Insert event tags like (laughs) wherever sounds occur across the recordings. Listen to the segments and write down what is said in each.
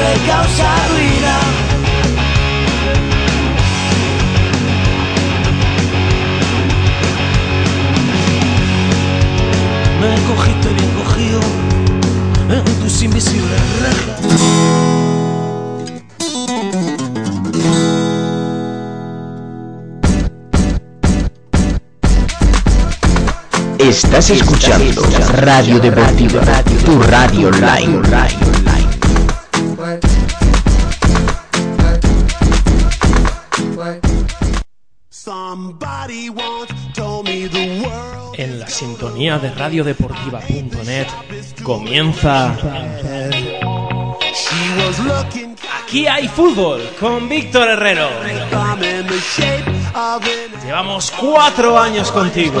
nombre causa ruina. Me cogiste bien cogido en tus invisibles rejas. Estás escuchando Radio Deportiva, tu radio online. Somebody once told me the world. En la sintonía de radiodeportiva.net comienza Aquí hay fútbol con Víctor Herrero. Llevamos cuatro años contigo.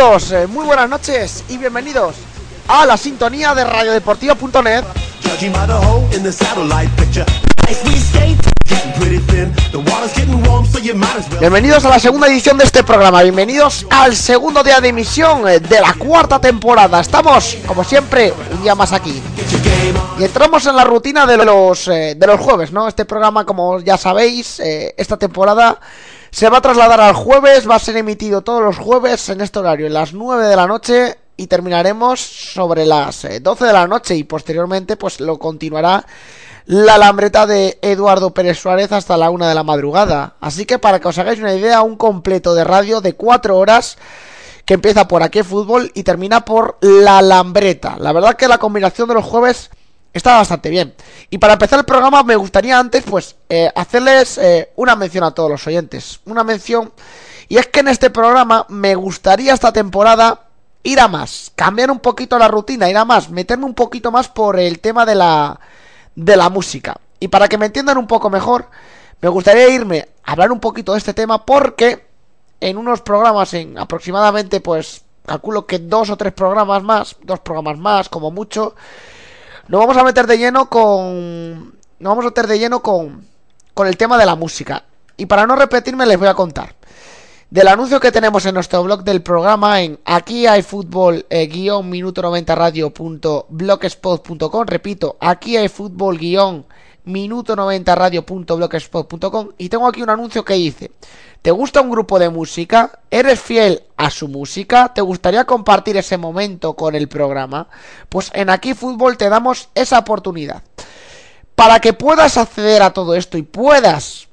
Eh, muy buenas noches y bienvenidos a la sintonía de radiodeportiva.net. Bienvenidos a la segunda edición de este programa, bienvenidos al segundo día de emisión eh, de la cuarta temporada. Estamos, como siempre, un día más aquí. Y entramos en la rutina de los, eh, de los jueves, ¿no? Este programa, como ya sabéis, esta temporada se va a trasladar al jueves, va a ser emitido todos los jueves en este horario, en las 9 de la noche, y terminaremos sobre las eh, 12 de la noche, y posteriormente, pues lo continuará la lambreta de Eduardo Pérez Suárez hasta la 1 de la madrugada. Así que para que os hagáis una idea, un completo de radio de 4 horas que empieza por aquí fútbol y termina por la lambreta. La verdad que la combinación de los jueves está bastante bien. Y para empezar el programa me gustaría antes pues eh, hacerles eh, una mención a todos los oyentes. Una mención y es que en este programa me gustaría esta temporada ir a más, cambiar un poquito la rutina, ir a más, meterme un poquito más por el tema de la de la música. Y para que me entiendan un poco mejor, me gustaría irme a hablar un poquito de este tema porque en unos programas, en aproximadamente, pues, calculo que dos o tres programas más, dos programas más, como mucho, nos vamos a meter de lleno con. Nos vamos a meter de lleno con. con el tema de la música. Y para no repetirme, les voy a contar. Del anuncio que tenemos en nuestro blog del programa en aquí hay fútbol eh, guion minuto 90 radio.blogspot.com repito aquí hay fútbol guion minuto 90 radio.blogspot.com y tengo aquí un anuncio que dice ¿Te gusta un grupo de música? ¿Eres fiel a su música? ¿Te gustaría compartir ese momento con el programa? Pues en Aquí Fútbol te damos esa oportunidad. Para que puedas acceder a todo esto y puedas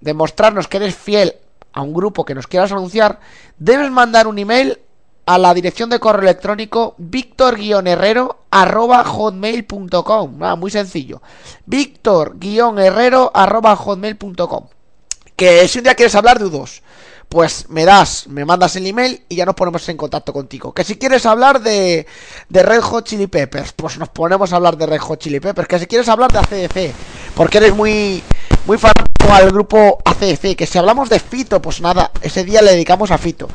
demostrarnos que eres fiel a un grupo que nos quieras anunciar, debes mandar un email a la dirección de correo electrónico victor-herrero arroba hotmail.com. Ah, muy sencillo. Victor-herrero arroba hotmail.com. Que si un día quieres hablar de U2, pues me das, me mandas el email y ya nos ponemos en contacto contigo. Que si quieres hablar de, de Red Hot Chili Peppers, pues nos ponemos a hablar de Red Hot Chili Peppers. Que si quieres hablar de ACDC, porque eres muy, muy fanático al grupo ACDC. Que si hablamos de Fito, pues nada, ese día le dedicamos a Fito.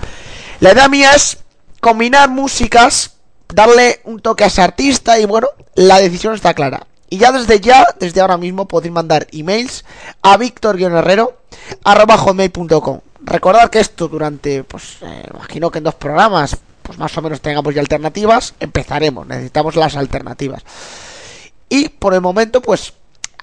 La idea mía es combinar músicas, darle un toque a ese artista y bueno, la decisión está clara. Y ya desde ya, desde ahora mismo, podéis mandar emails a victor-herrero arroba hotmail.com. Recordad que esto durante, pues, eh, imagino que en dos programas, pues más o menos tengamos ya alternativas, empezaremos, necesitamos las alternativas. Y por el momento, pues,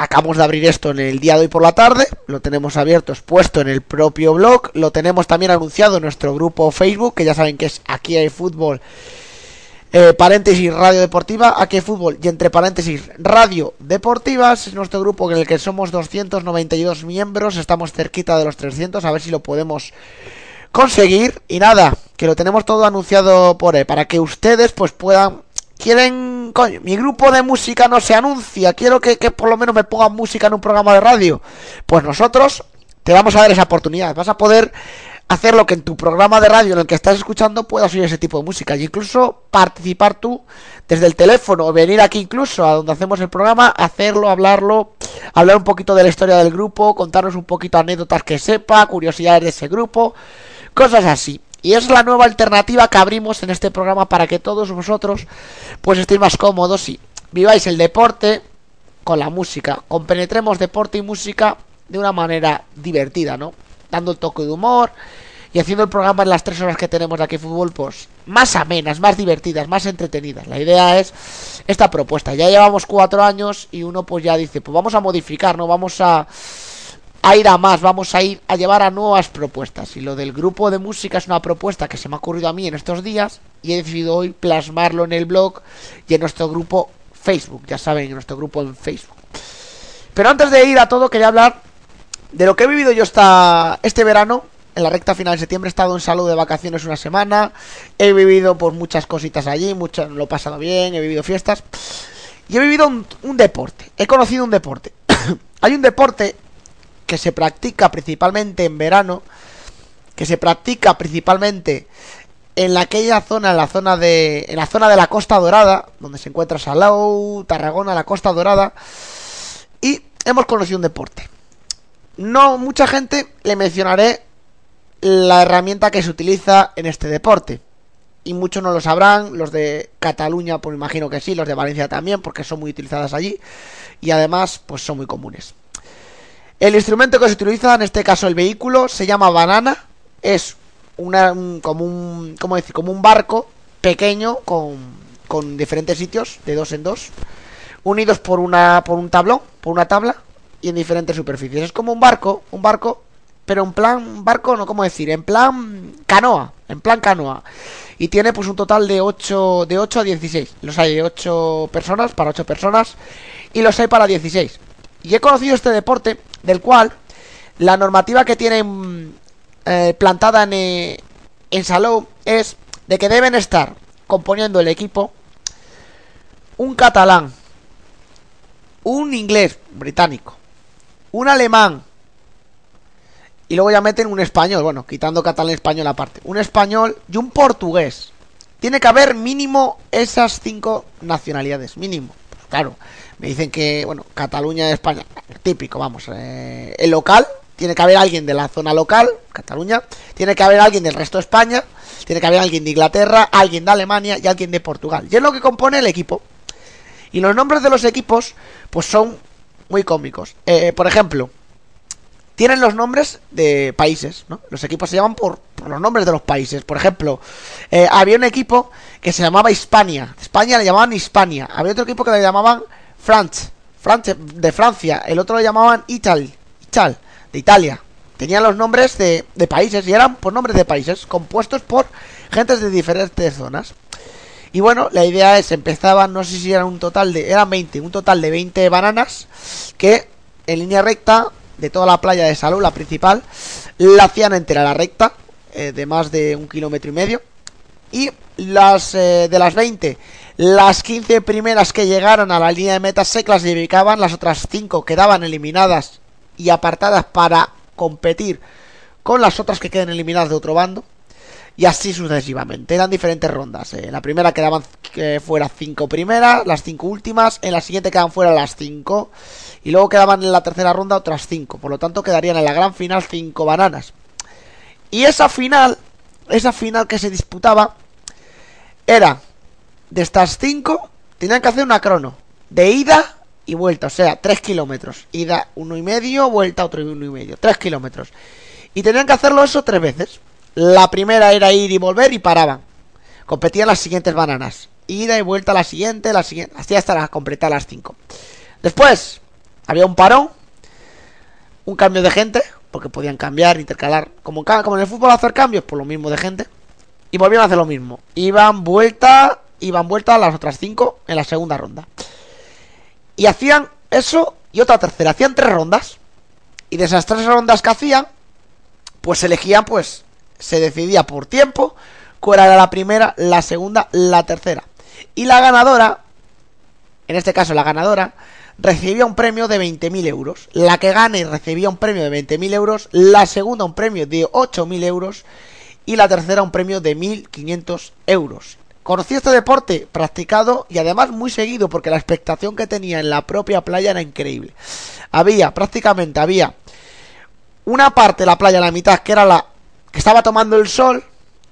acabamos de abrir esto en el día de hoy por la tarde, lo tenemos abierto, expuesto en el propio blog, lo tenemos también anunciado en nuestro grupo Facebook, que ya saben que es Aquí hay fútbol, eh, paréntesis Radio Deportiva, Aquí hay fútbol y entre paréntesis Radio Deportivas, es nuestro grupo en el que somos 292 miembros, estamos cerquita de los 300, a ver si lo podemos conseguir y nada, que lo tenemos todo anunciado por ahí, para que ustedes pues puedan quieren, coño, mi grupo de música no se anuncia, quiero que, por lo menos me pongan música en un programa de radio. Pues nosotros te vamos a dar esa oportunidad, vas a poder hacer lo que en tu programa de radio en el que estás escuchando puedas oír ese tipo de música y incluso participar tú desde el teléfono o venir aquí incluso a donde hacemos el programa, hacerlo, hablarlo, hablar un poquito de la historia del grupo, contarnos un poquito anécdotas que sepa, curiosidades de ese grupo, cosas así. Y es la nueva alternativa que abrimos en este programa para que todos vosotros pues estéis más cómodos y viváis el deporte con la música. Compenetremos deporte y música de una manera divertida, ¿no? Dando el toque de humor y haciendo el programa en las tres horas que tenemos de aquí fútbol, pues más amenas, más divertidas, más entretenidas. La idea es esta propuesta. Ya llevamos cuatro años y uno pues ya dice, pues vamos a modificar, ¿no? Vamos a a ir a más, vamos a ir a llevar a nuevas propuestas. Y lo del grupo de música es una propuesta que se me ha ocurrido a mí en estos días y he decidido hoy plasmarlo en el blog y en nuestro grupo Facebook, ya saben, en nuestro grupo en Facebook. Pero antes de ir a todo, quería hablar de lo que he vivido yo esta, este verano. En la recta final de septiembre he estado en salud de vacaciones una semana. He vivido por muchas cositas allí, mucho, lo he pasado bien, he vivido fiestas. Y he vivido un deporte. He conocido un deporte. (coughs) Hay un deporte que se practica principalmente en verano, que se practica principalmente en aquella zona, en la zona de, en la zona de la Costa Dorada, donde se encuentra Salou, Tarragona, la Costa Dorada, y hemos conocido un deporte. No mucha gente le mencionaré la herramienta que se utiliza en este deporte. Y muchos no lo sabrán, los de Cataluña, pues imagino que sí, los de Valencia también, porque son muy utilizadas allí. Y además, pues son muy comunes. El instrumento que se utiliza, en este caso el vehículo, se llama banana. Es una, como, un, ¿cómo decir? como un barco pequeño con, con diferentes sitios, de dos en dos, unidos por, una, por un tablón, por una tabla, y en diferentes superficies. Es como un barco, un barco, pero en plan barco, no, ¿cómo decir? En plan canoa, en plan canoa. Y tiene pues un total de 8, de 8 a 16. Los hay de 8 personas, para 8 personas, y los hay para 16. Y he conocido este deporte del cual la normativa que tienen eh, plantada en, eh, en Salou es de que deben estar componiendo el equipo un catalán, un inglés británico, un alemán y luego ya meten un español, bueno, quitando catalán español aparte, un español y un portugués. Tiene que haber mínimo esas cinco nacionalidades, mínimo. Pues claro, me dicen que, bueno, Cataluña, España, típico, vamos. Eh, el local, tiene que haber alguien de la zona local, Cataluña, tiene que haber alguien del resto de España, tiene que haber alguien de Inglaterra, alguien de Alemania y alguien de Portugal. Y es lo que compone el equipo. Y los nombres de los equipos, pues son muy cómicos. Eh, por ejemplo, tienen los nombres de países, ¿no? Los equipos se llaman por, los nombres de los países. Por ejemplo, eh, había un equipo que se llamaba Hispania. España le llamaban Hispania. Había otro equipo que le llamaban France, France de Francia, el otro lo llamaban Ital, Ital, de Italia. Tenían los nombres de, países y eran por nombres de países, compuestos por gentes de diferentes zonas. Y bueno, la idea es, empezaban, no sé si eran un total de, eran 20, un total de 20 bananas que en línea recta de toda la playa de Salud, la principal, la hacían entera la recta, eh, de más de un kilómetro y medio. Y las eh, de las 20 las 15 primeras que llegaron a la línea de meta se clasificaban, las otras 5 quedaban eliminadas y apartadas para competir con las otras que queden eliminadas de otro bando. Y así sucesivamente. Eran diferentes rondas. En la primera quedaban que fuera 5 primeras, las 5 últimas. En la siguiente quedaban fuera las 5. Y luego quedaban en la tercera ronda otras 5. Por lo tanto quedarían en la gran final 5 bananas. Y esa final, esa final que se disputaba, era de estas 5 tenían que hacer una crono de ida y vuelta, o sea, 3 kilómetros. Ida uno y medio, vuelta otro uno y medio, 3 kilómetros. Y tenían que hacerlo eso tres veces. La primera era ir y volver y paraban. Competían las siguientes bananas. Ida y vuelta la siguiente, la siguiente, así hasta completar las 5. Después, había un parón, un cambio de gente, porque podían cambiar, intercalar, como, en el fútbol hacer cambios, por lo mismo de gente, y volvieron a hacer lo mismo. Iban vuelta, iban vuelta a las otras cinco en la segunda ronda. Y hacían eso y otra tercera, hacían tres rondas. Y de esas tres rondas que hacían, pues elegían, pues se decidía por tiempo cuál era la primera, la segunda, la tercera. Y la ganadora, en este caso la ganadora, recibía un premio de 20.000 euros. La que gane recibía un premio de 20.000 euros. La segunda un premio de 8.000 euros. Y la tercera un premio de 1.500 euros. Conocí este deporte practicado y además muy seguido porque la expectación que tenía en la propia playa era increíble. Había, prácticamente había una parte de la playa, la mitad, que era la que estaba tomando el sol,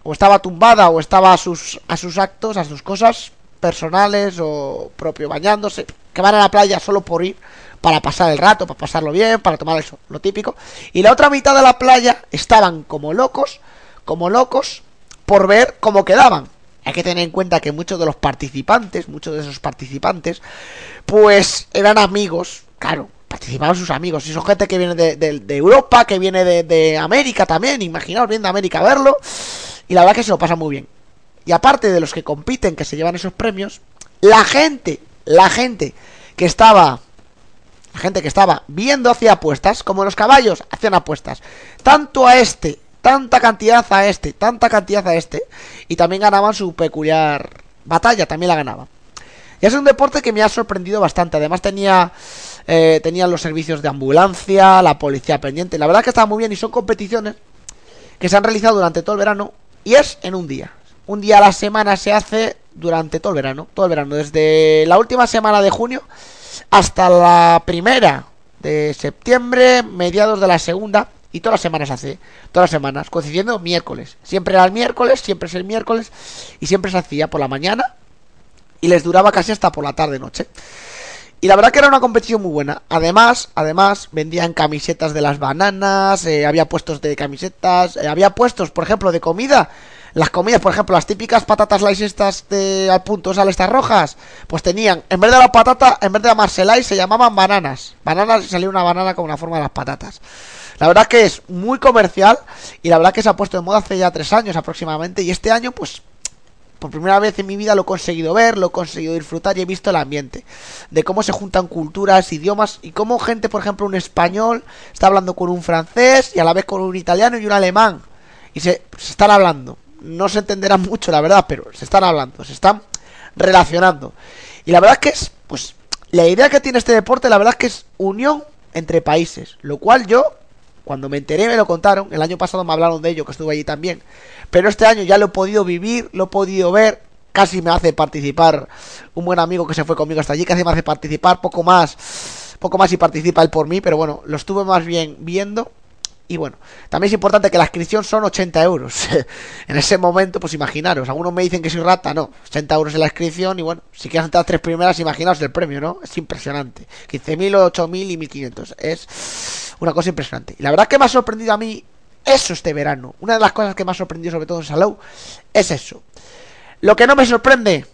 o estaba tumbada, o estaba a sus, a sus actos, a sus cosas personales, o propio bañándose, que van a la playa solo por ir, para pasar el rato, para pasarlo bien, para tomar eso, lo típico. Y la otra mitad de la playa estaban como locos, como locos, por ver cómo quedaban. Hay que tener en cuenta que muchos de los participantes, muchos de esos participantes, pues eran amigos, claro, participaban sus amigos. Y son gente que viene de, Europa, que viene de, América también. Imaginaos, viene de América a verlo. Y la verdad que se lo pasa muy bien. Y aparte de los que compiten, que se llevan esos premios, la gente, la gente que estaba la gente que estaba viendo hacía apuestas, como los caballos hacían apuestas, tanto a este, tanta cantidad a este, tanta cantidad a este, y también ganaban su peculiar batalla, también la ganaban. Y es un deporte que me ha sorprendido bastante, además tenía eh, tenían los servicios de ambulancia, la policía pendiente. La verdad es que estaba muy bien y son competiciones que se han realizado durante todo el verano y es en un día. Un día a la semana se hace durante todo el verano, todo el verano, desde la última semana de junio hasta la primera de septiembre, mediados de la segunda, y todas las semanas hace, todas las semanas, coincidiendo miércoles. Siempre era el miércoles, siempre es el miércoles, y siempre se hacía por la mañana, y les duraba casi hasta por la tarde-noche. Y la verdad que era una competición muy buena. Además, además, vendían camisetas de las bananas, eh, había puestos de camisetas, eh, había puestos, por ejemplo, de comida. Las comidas, por ejemplo, las típicas patatas lice estas de al punto, sal estas rojas, pues tenían, en vez de la patata, en vez de llamarse se llamaban bananas. Bananas y salía una banana con una forma de las patatas. La verdad que es muy comercial y la verdad que se ha puesto de moda hace ya tres años aproximadamente y este año pues por primera vez en mi vida lo he conseguido ver, lo he conseguido disfrutar y he visto el ambiente. De cómo se juntan culturas, idiomas y cómo gente, por ejemplo, un español está hablando con un francés y a la vez con un italiano y un alemán. Y se, están hablando. No se entenderá mucho, la verdad, pero se están hablando, se están relacionando. Y la verdad que es, pues, la idea que tiene este deporte, la verdad que es unión entre países. Lo cual yo, cuando me enteré, me lo contaron. El año pasado me hablaron de ello, que estuve allí también. Pero este año ya lo he podido vivir, lo he podido ver. Casi me hace participar un buen amigo que se fue conmigo hasta allí, casi me hace participar poco más, poco más y participa él por mí, pero bueno, lo estuve más bien viendo y bueno, también es importante que la inscripción son 80 euros. (laughs) en ese momento, pues imaginaros, algunos me dicen que soy rata, no, 80 euros en la inscripción y bueno, si quieres entrar tres primeras, imaginaos el premio, ¿no? Es impresionante. 15.000, 8.000 y 1.500. Es una cosa impresionante. Y la verdad que me ha sorprendido a mí eso este verano. Una de las cosas que me ha sorprendido sobre todo en Salou es eso. Lo que no me sorprende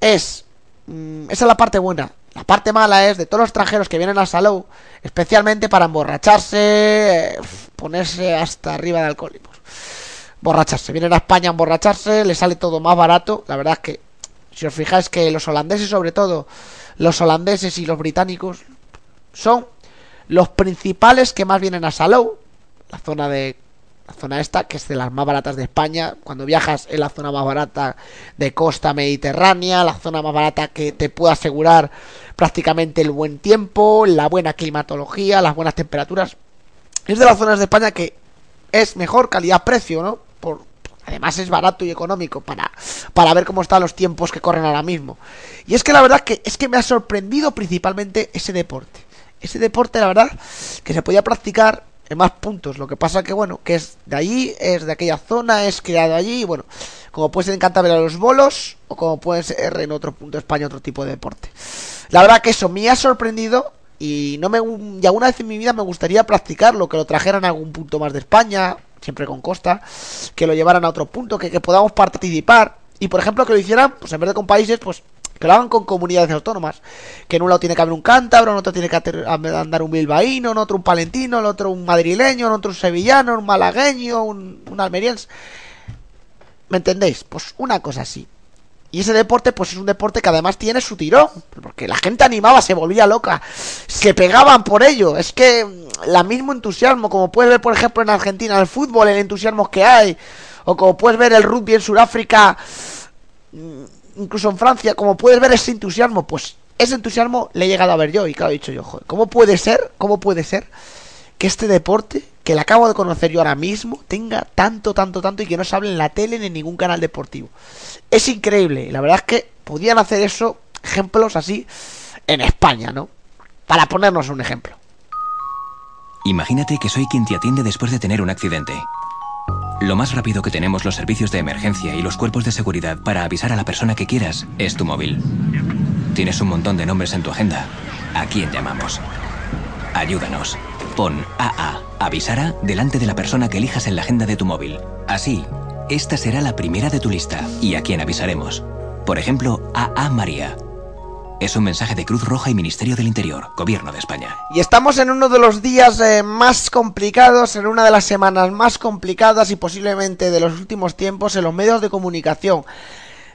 es... Mm, esa es la parte buena. La parte mala es de todos los extranjeros que vienen a Salou, especialmente para emborracharse, eh, ponerse hasta arriba de alcohólicos. Borracharse. Vienen a España a emborracharse, les sale todo más barato. La verdad es que, si os fijáis que los holandeses sobre todo, los holandeses y los británicos son los principales que más vienen a Salou, la zona de la zona esta, que es de las más baratas de España. Cuando viajas es la zona más barata de costa mediterránea, la zona más barata que te puede asegurar prácticamente el buen tiempo, la buena climatología, las buenas temperaturas. Es de las zonas de España que es mejor calidad-precio, ¿no? Por, además es barato y económico para, para ver cómo están los tiempos que corren ahora mismo. Y es que la verdad que es que me ha sorprendido principalmente ese deporte. Ese deporte, la verdad, que se podía practicar en más puntos. Lo que pasa que, bueno, que es de allí, es de aquella zona, es creado allí, y bueno, como puede ser en Cantabria los bolos, o como puede ser en otro punto de España otro tipo de deporte. La verdad que eso me ha sorprendido y no me y alguna vez en mi vida me gustaría practicarlo, que lo trajeran a algún punto más de España, siempre con costa, que lo llevaran a otro punto, que, que podamos participar y por ejemplo que lo hicieran, pues en vez de con países, pues que lo hagan con comunidades autónomas. Que en un lado tiene que haber un cántabro, en otro tiene que andar un bilbaíno, en otro un palentino, en otro un madrileño, en otro un sevillano, un malagueño, un, un almeriense. ¿Me entendéis? Pues una cosa así. Y ese deporte, pues es un deporte que además tiene su tirón. Porque la gente animaba, se volvía loca. Se pegaban por ello. Es que mm, la mismo entusiasmo, como puedes ver, por ejemplo, en Argentina, el fútbol, el entusiasmo que hay. O como puedes ver el rugby en Sudáfrica, mm, incluso en Francia, como puedes ver ese entusiasmo, pues ese entusiasmo le he llegado a ver yo. Y claro, he dicho yo, joder, ¿cómo puede ser? ¿Cómo puede ser que este deporte, que le acabo de conocer yo ahora mismo, tenga tanto, tanto, tanto y que no se hable en la tele ni en ningún canal deportivo? Es increíble. La verdad es que podían hacer eso, ejemplos así, en España, ¿no? Para ponernos un ejemplo. Imagínate que soy quien te atiende después de tener un accidente. Lo más rápido que tenemos los servicios de emergencia y los cuerpos de seguridad para avisar a la persona que quieras es tu móvil. Tienes un montón de nombres en tu agenda. ¿A quién llamamos? Ayúdanos. Pon AA, avisara, delante de la persona que elijas en la agenda de tu móvil. Así, esta será la primera de tu lista y a quién avisaremos. Por ejemplo, AA María. Es un mensaje de Cruz Roja y Ministerio del Interior, Gobierno de España. Y estamos en uno de los días eh, más complicados, en una de las semanas más complicadas y posiblemente de los últimos tiempos en los medios de comunicación,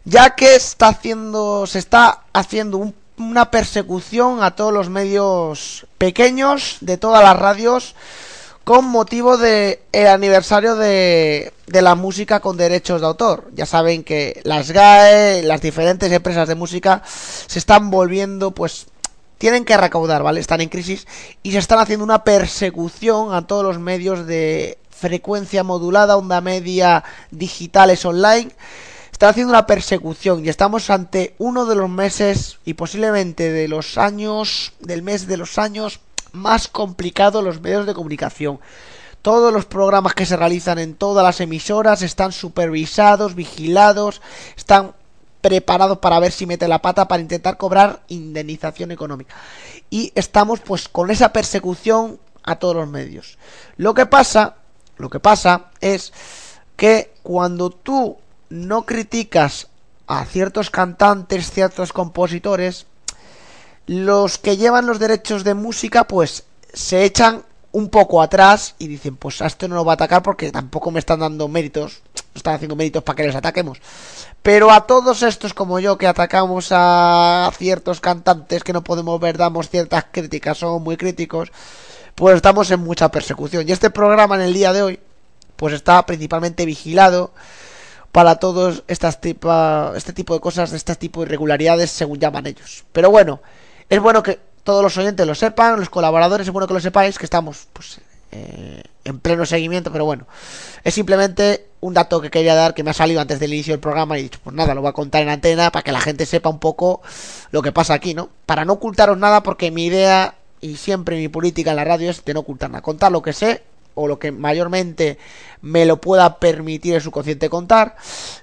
ya que está haciendo, se está haciendo un- una persecución a todos los medios pequeños de todas las radios con motivo de el aniversario de, de la música con derechos de autor. Ya saben que las GAE, las diferentes empresas de música se están volviendo pues tienen que recaudar, ¿vale? Están en crisis y se están haciendo una persecución a todos los medios de frecuencia modulada, onda media, digitales online. Están haciendo una persecución y estamos ante uno de los meses y posiblemente de los años, del mes de los años más complicados los medios de comunicación. Todos los programas que se realizan en todas las emisoras están supervisados, vigilados, están preparados para ver si mete la pata para intentar cobrar indemnización económica. Y estamos pues con esa persecución a todos los medios. Lo que pasa, lo que pasa es que cuando tú no criticas a ciertos cantantes, ciertos compositores, los que llevan los derechos de música pues se echan un poco atrás y dicen pues a esto no lo va a atacar porque tampoco me están dando méritos, no están haciendo méritos para que les ataquemos. Pero a todos estos como yo que atacamos a ciertos cantantes que no podemos ver, damos ciertas críticas, somos muy críticos, pues estamos en mucha persecución. Y este programa en el día de hoy pues está principalmente vigilado para todos estas tipa, este tipo de cosas, este tipo de irregularidades según llaman ellos. Pero bueno, es bueno que todos los oyentes lo sepan, los colaboradores, es bueno que lo sepáis, que estamos pues eh, en pleno seguimiento, pero bueno, es simplemente un dato que quería dar que me ha salido antes del inicio del programa y he dicho, pues nada, lo voy a contar en antena para que la gente sepa un poco lo que pasa aquí, ¿no? Para no ocultaros nada, porque mi idea y siempre mi política en la radio es de no ocultar nada, contar lo que sé o lo que mayormente me lo pueda permitir el subconsciente contar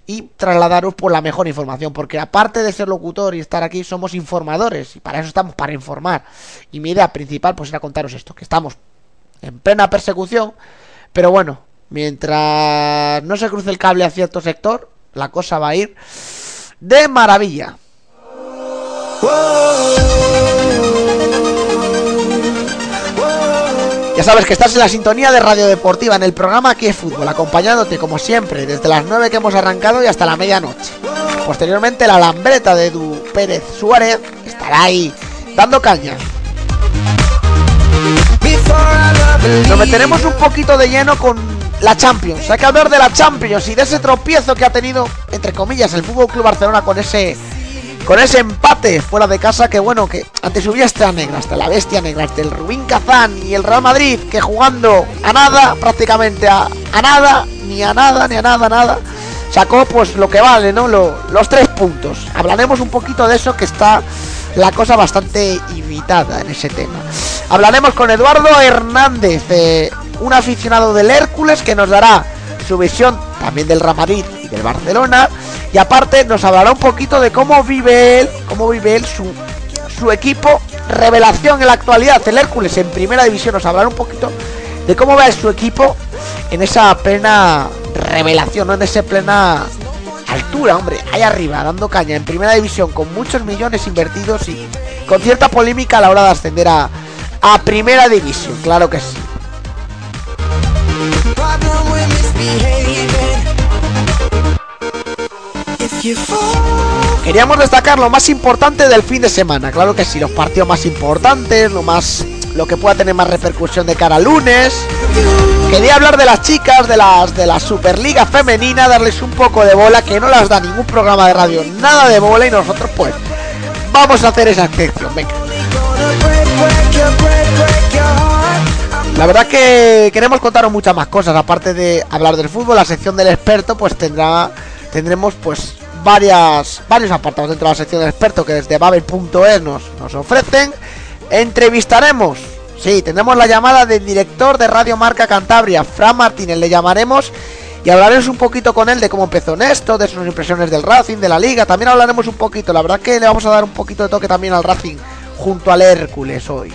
y trasladaros por la mejor información porque aparte de ser locutor y estar aquí somos informadores y para eso estamos para informar. Y mi idea principal pues era contaros esto que estamos en plena persecución pero bueno mientras no se cruce el cable a cierto sector la cosa va a ir de maravilla Ya sabes que estás en la sintonía de Radio Deportiva en el programa Aquí es Fútbol, acompañándote como siempre desde las 9 que hemos arrancado y hasta la medianoche. Posteriormente la lambreta de Edu Pérez Suárez estará ahí dando caña. Nos meteremos un poquito de lleno con la Champions. Hay que hablar de la Champions y de ese tropiezo que ha tenido, entre comillas, el Fútbol Club Barcelona con ese con ese empate fuera de casa que bueno que ante su bestia negra hasta la bestia negra hasta el Rubín Kazán y el Real Madrid que jugando a nada prácticamente a, a nada ni a nada ni a nada nada sacó pues lo que vale no Lo- los tres puntos. Hablaremos un poquito de eso que está la cosa bastante irritada en ese tema. Hablaremos con Eduardo Hernández eh, un aficionado del Hércules que nos dará su visión también del Real Madrid y del Barcelona y aparte nos hablará un poquito de cómo vive él, cómo vive él su, su equipo, revelación en la actualidad, el Hércules en primera división, nos hablará un poquito de cómo ve su equipo en esa plena revelación, ¿no? en esa plena altura hombre, ahí arriba, dando caña en primera división con muchos millones invertidos y con cierta polémica a la hora de ascender a, a primera división, claro que sí. Queríamos destacar lo más importante del fin de semana, claro que sí, los partidos más importantes, lo más lo que pueda tener más repercusión de cara al lunes. Quería hablar de las chicas de las de la Superliga femenina, darles un poco de bola que no las da ningún programa de radio, nada de bola y nosotros pues vamos a hacer esa excepción, venga. La verdad que queremos contaros muchas más cosas, aparte de hablar del fútbol, la sección del experto pues tendrá tendremos pues varias varios apartados dentro de la sección del experto que desde babel.es nos, nos ofrecen. Entrevistaremos, sí, tendremos la llamada del director de Radio Marca Cantabria, Fran Martínez, le llamaremos y hablaremos un poquito con él de cómo empezó en esto, de sus impresiones del Racing, de la liga. También hablaremos un poquito, la verdad que le vamos a dar un poquito de toque también al Racing junto al Hércules hoy.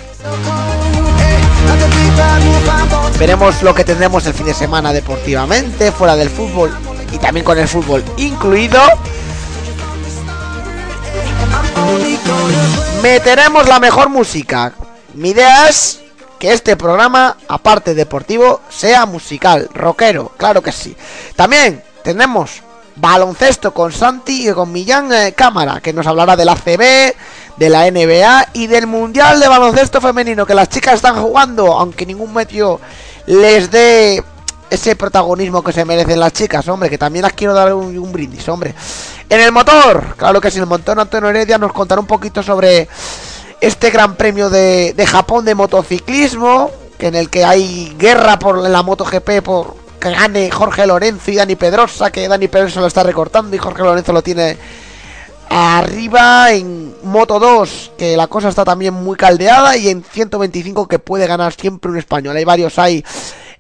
Veremos lo que tendremos el fin de semana deportivamente, fuera del fútbol y también con el fútbol incluido. Meteremos la mejor música. Mi idea es que este programa, aparte deportivo, sea musical, rockero, claro que sí. También tenemos baloncesto con Santi y con Millán eh, Cámara, que nos hablará del ACB, de la NBA y del Mundial de Baloncesto Femenino, que las chicas están jugando, aunque ningún medio les dé ese protagonismo que se merecen las chicas, hombre, que también las quiero dar un, brindis, hombre. En el motor, claro que sí, el motor Antonio Heredia nos contará un poquito sobre este gran premio de, de Japón de motociclismo, que en el que hay guerra por la MotoGP por que gane Jorge Lorenzo y Dani Pedrosa, que Dani Pedrosa lo está recortando y Jorge Lorenzo lo tiene arriba en Moto 2, que la cosa está también muy caldeada, y en 125 que puede ganar siempre un español. Hay varios ahí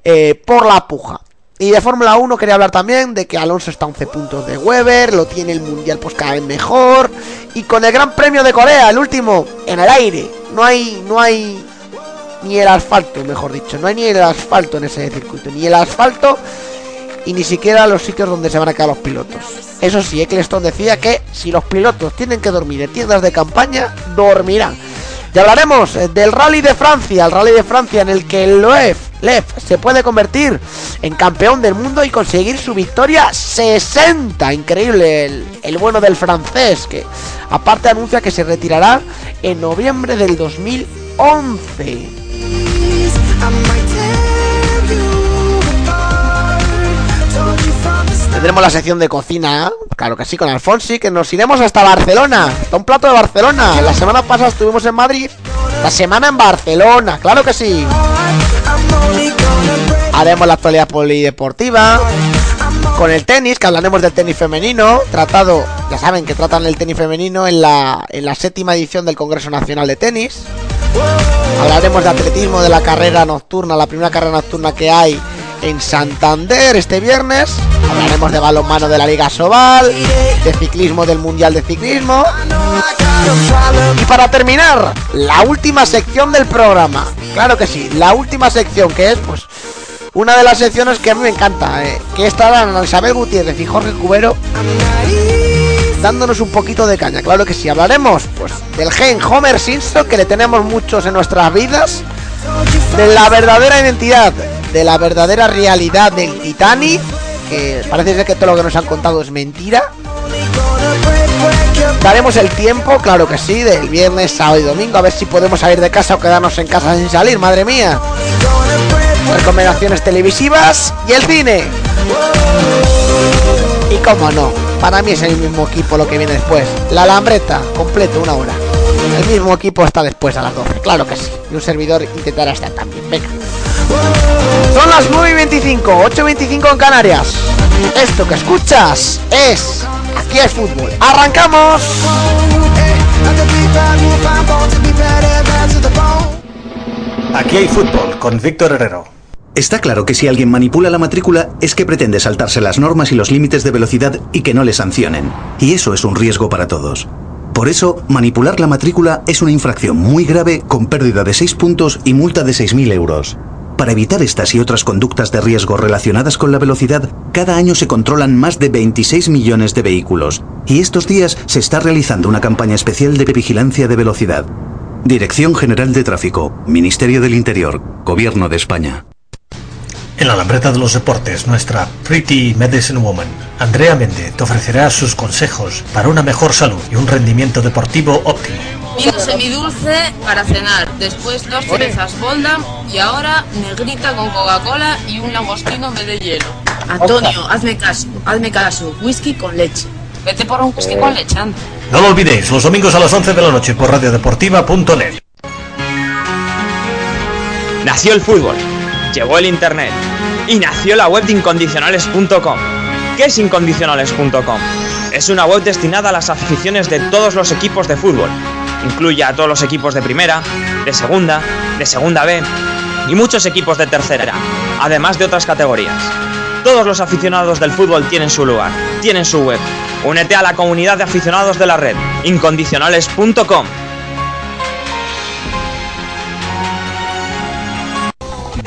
eh, por la puja. Y de Fórmula 1 quería hablar también de que Alonso está a 11 puntos de Weber, lo tiene el Mundial pues cada vez mejor. Y con el Gran Premio de Corea, el último, en el aire. No hay, no hay ni el asfalto, mejor dicho. No hay ni el asfalto en ese circuito. Ni el asfalto y ni siquiera los sitios donde se van a quedar los pilotos. Eso sí, Eccleston decía que si los pilotos tienen que dormir en tiendas de campaña, dormirán. Ya hablaremos eh, del Rally de Francia, el Rally de Francia en el que el Loef, Lev se puede convertir en campeón del mundo y conseguir su victoria 60. Increíble el, el bueno del francés, que aparte anuncia que se retirará en noviembre del 2011. Tendremos la sección de cocina, claro que sí, con Alfonsi, que nos iremos hasta Barcelona, hasta un plato de Barcelona. La semana pasada estuvimos en Madrid, la semana en Barcelona, claro que sí. Haremos la actualidad polideportiva. Con el tenis, que hablaremos del tenis femenino, tratado, ya saben que tratan el tenis femenino en la, en la séptima edición del Congreso Nacional de Tenis. Hablaremos de atletismo, de la carrera nocturna, la primera carrera nocturna que hay en Santander este viernes. Hablaremos de balonmano de la Liga Sobal, de ciclismo del Mundial de Ciclismo. Y para terminar, la última sección del programa. Claro que sí, la última sección que es pues una de las secciones que a mí me encanta, eh, que estarán Isabel Gutiérrez y Jorge Cubero dándonos un poquito de caña. Claro que sí, hablaremos pues del gen Homer Simpson que le tenemos muchos en nuestras vidas, de la verdadera identidad, de la verdadera realidad del Titanic, que parece ser que todo lo que nos han contado es mentira. Daremos el tiempo, claro que sí, del viernes, sábado y domingo, a ver si podemos salir de casa o quedarnos en casa sin salir, madre mía. Recomendaciones televisivas y el cine. Y cómo no, para mí es el mismo equipo lo que viene después. La Alambreta, completo, una hora. El mismo equipo está después a las 12, claro que sí. Y un servidor intentará estar también. Venga. Son las 9 y 25, 8 y 25 en Canarias. Esto que escuchas es Aquí es fútbol. ¡Arrancamos! Aquí hay fútbol con Víctor Herrero. Está claro que si alguien manipula la matrícula es que pretende saltarse las normas y los límites de velocidad y que no le sancionen. Y eso es un riesgo para todos. Por eso, manipular la matrícula es una infracción muy grave con pérdida de 6 puntos y multa de 6.000 euros. Para evitar estas y otras conductas de riesgo relacionadas con la velocidad, cada año se controlan más de 26 millones de vehículos y estos días se está realizando una campaña especial de vigilancia de velocidad. Dirección General de Tráfico, Ministerio del Interior, Gobierno de España. En la lambreta de los deportes, nuestra Pretty Medicine Woman, Andrea Mende, te ofrecerá sus consejos para una mejor salud y un rendimiento deportivo óptimo. Vino semidulce para cenar, después dos cerezas Boldam y ahora negrita con Coca-Cola y un langostino en vez de hielo. Antonio, hazme caso, hazme caso, whisky con leche. Vete por un whisky con leche, anda. No lo olvidéis, los domingos a las 11 de la noche por radiodeportiva.net. Nació el fútbol, llegó el internet y nació la web de incondicionales.com. ¿Qué es incondicionales.com? Es una web destinada a las aficiones de todos los equipos de fútbol. Incluye a todos los equipos de primera, de segunda, de segunda B y muchos equipos de tercera, además de otras categorías. Todos los aficionados del fútbol tienen su lugar, tienen su web. Únete a la comunidad de aficionados de la red, incondicionales.com.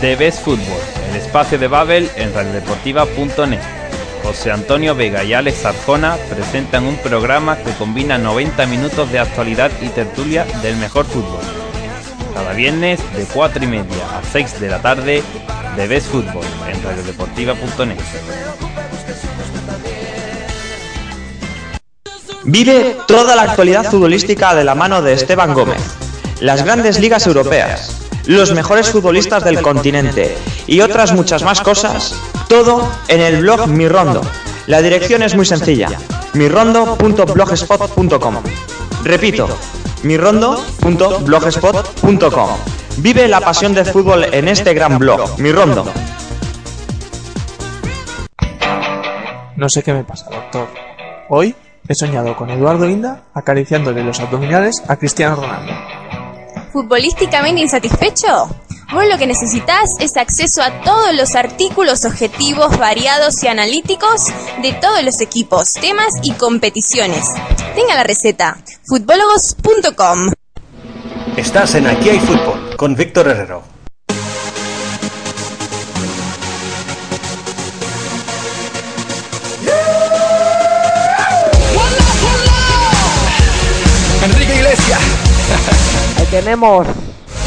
The Best el espacio de Babel en radiodeportiva.net. José Antonio Vega y Alex Arjona presentan un programa que combina 90 minutos de actualidad y tertulia del mejor fútbol. Cada viernes de 4 y media a 6 de la tarde, The Best Football en radiodeportiva.net. Vive toda la actualidad futbolística de la mano de Esteban Gómez. Las grandes ligas europeas, los mejores futbolistas del continente y otras muchas más cosas, todo en el blog Mi Rondo. La dirección es muy sencilla, mirrondo.blogspot.com. Repito, mirrondo.blogspot.com. Vive la pasión del fútbol en este gran blog, Mi Rondo. No sé qué me pasa, doctor. Hoy he soñado con Eduardo Inda acariciándole los abdominales a Cristiano Ronaldo. ¿Futbolísticamente insatisfecho? Vos lo que necesitas es acceso a todos los artículos objetivos, variados y analíticos de todos los equipos, temas y competiciones. Tenga la receta, futbologos.com. Estás en Aquí hay fútbol con Víctor Herrero. Tenemos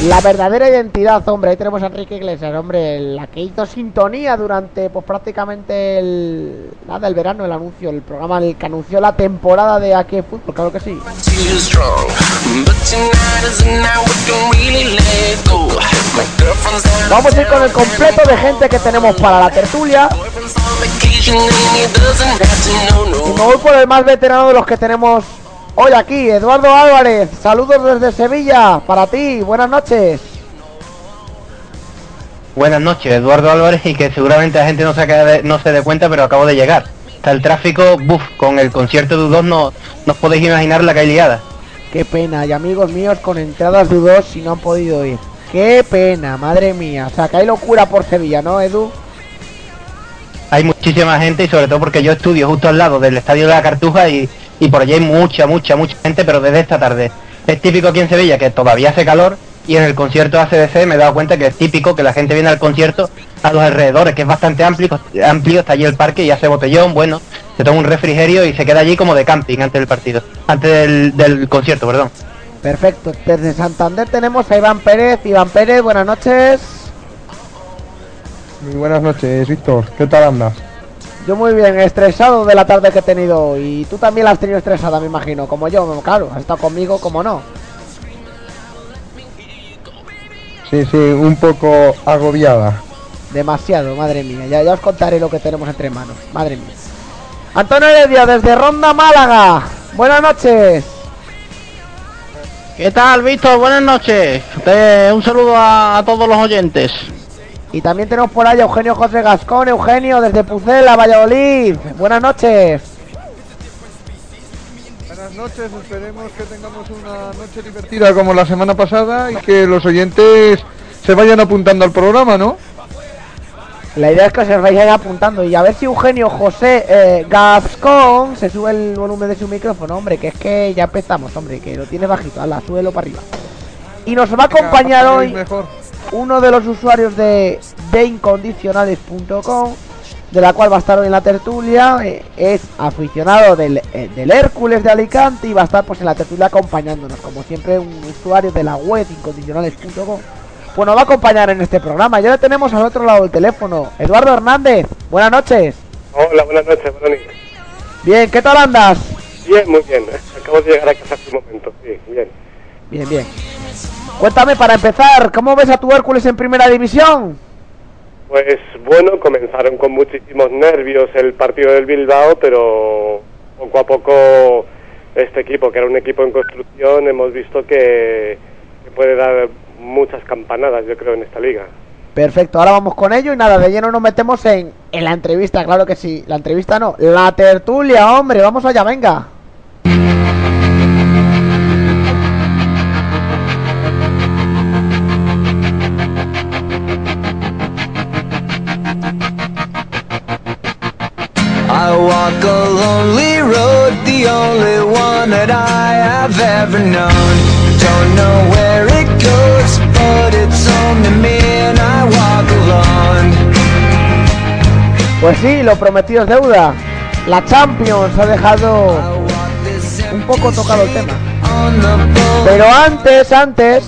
la verdadera identidad, hombre. Ahí tenemos a Enrique Iglesias, hombre, la que hizo sintonía durante pues prácticamente el nada el verano, el anuncio, el programa el que anunció la temporada de Aquí Fútbol, claro que sí. Vamos a ir con el completo de gente que tenemos para la tertulia. Y me voy por el más veterano de los que tenemos hoy aquí, Eduardo Álvarez. Saludos desde Sevilla para ti. Buenas noches. Buenas noches, Eduardo Álvarez, y que seguramente la gente no se, de, no se dé cuenta, pero acabo de llegar. Está el tráfico, buf, con el concierto de U2 no, no os podéis imaginar la liada. Qué pena, y amigos míos con entradas de U2 si no han podido ir. Qué pena, madre mía. O sea, que hay locura por Sevilla, ¿no, Edu? Hay muchísima gente y sobre todo porque yo estudio justo al lado del Estadio de la Cartuja y, y por allí hay mucha, mucha, mucha gente, pero desde esta tarde. Es típico aquí en Sevilla que todavía hace calor y en el concierto de ACDC me he dado cuenta que es típico que la gente viene al concierto a los alrededores, que es bastante amplio, amplio está allí el parque y hace botellón, bueno, se toma un refrigerio y se queda allí como de camping antes del partido, antes del, del concierto, perdón. Perfecto, desde Santander tenemos a Iván Pérez. Iván Pérez, buenas noches. Muy buenas noches, Víctor. ¿Qué tal andas? Yo muy bien, estresado de la tarde que he tenido. Y tú también la has tenido estresada, me imagino. Como yo, claro. Has estado conmigo, como no. Sí, sí, un poco agobiada. Demasiado, madre mía. Ya, ya os contaré lo que tenemos entre manos. Madre mía. Antonio Heredia, desde Ronda, Málaga. Buenas noches. ¿Qué tal, Víctor? Buenas noches. Un saludo a, a todos los oyentes. Y también tenemos por ahí a Eugenio José Gascón. Eugenio, desde Pucela, Valladolid. Buenas noches. Buenas noches, esperemos que tengamos una noche divertida como la semana pasada y que los oyentes se vayan apuntando al programa, ¿no? La idea es que se vayan apuntando y a ver si Eugenio José eh, Gascón se sube el volumen de su micrófono, hombre, que es que ya empezamos, hombre, que lo tiene bajito, ala, súbelo para arriba. Y nos va a acompañar hoy. Mejor. Uno de los usuarios de deincondicionales.com, de la cual va a estar hoy en la tertulia, eh, es aficionado del, eh, del Hércules de Alicante y va a estar pues en la tertulia acompañándonos, como siempre un usuario de la web incondicionales.com. Bueno, va a acompañar en este programa. Ya le tenemos al otro lado del teléfono. Eduardo Hernández, buenas noches. Hola, buenas noches, noches. Bien, ¿qué tal andas? Bien, muy bien. Acabo de llegar a casa hace un momento. Sí, bien. Bien, bien. Cuéntame para empezar, ¿cómo ves a tu Hércules en primera división? Pues bueno, comenzaron con muchísimos nervios el partido del Bilbao, pero poco a poco este equipo, que era un equipo en construcción, hemos visto que, que puede dar muchas campanadas, yo creo, en esta liga. Perfecto, ahora vamos con ello y nada, de lleno nos metemos en, en la entrevista, claro que sí. La entrevista no, la tertulia, hombre, vamos allá, venga. Pues sí, lo prometido es deuda. La Champions ha dejado un poco tocado el tema. Pero antes, antes,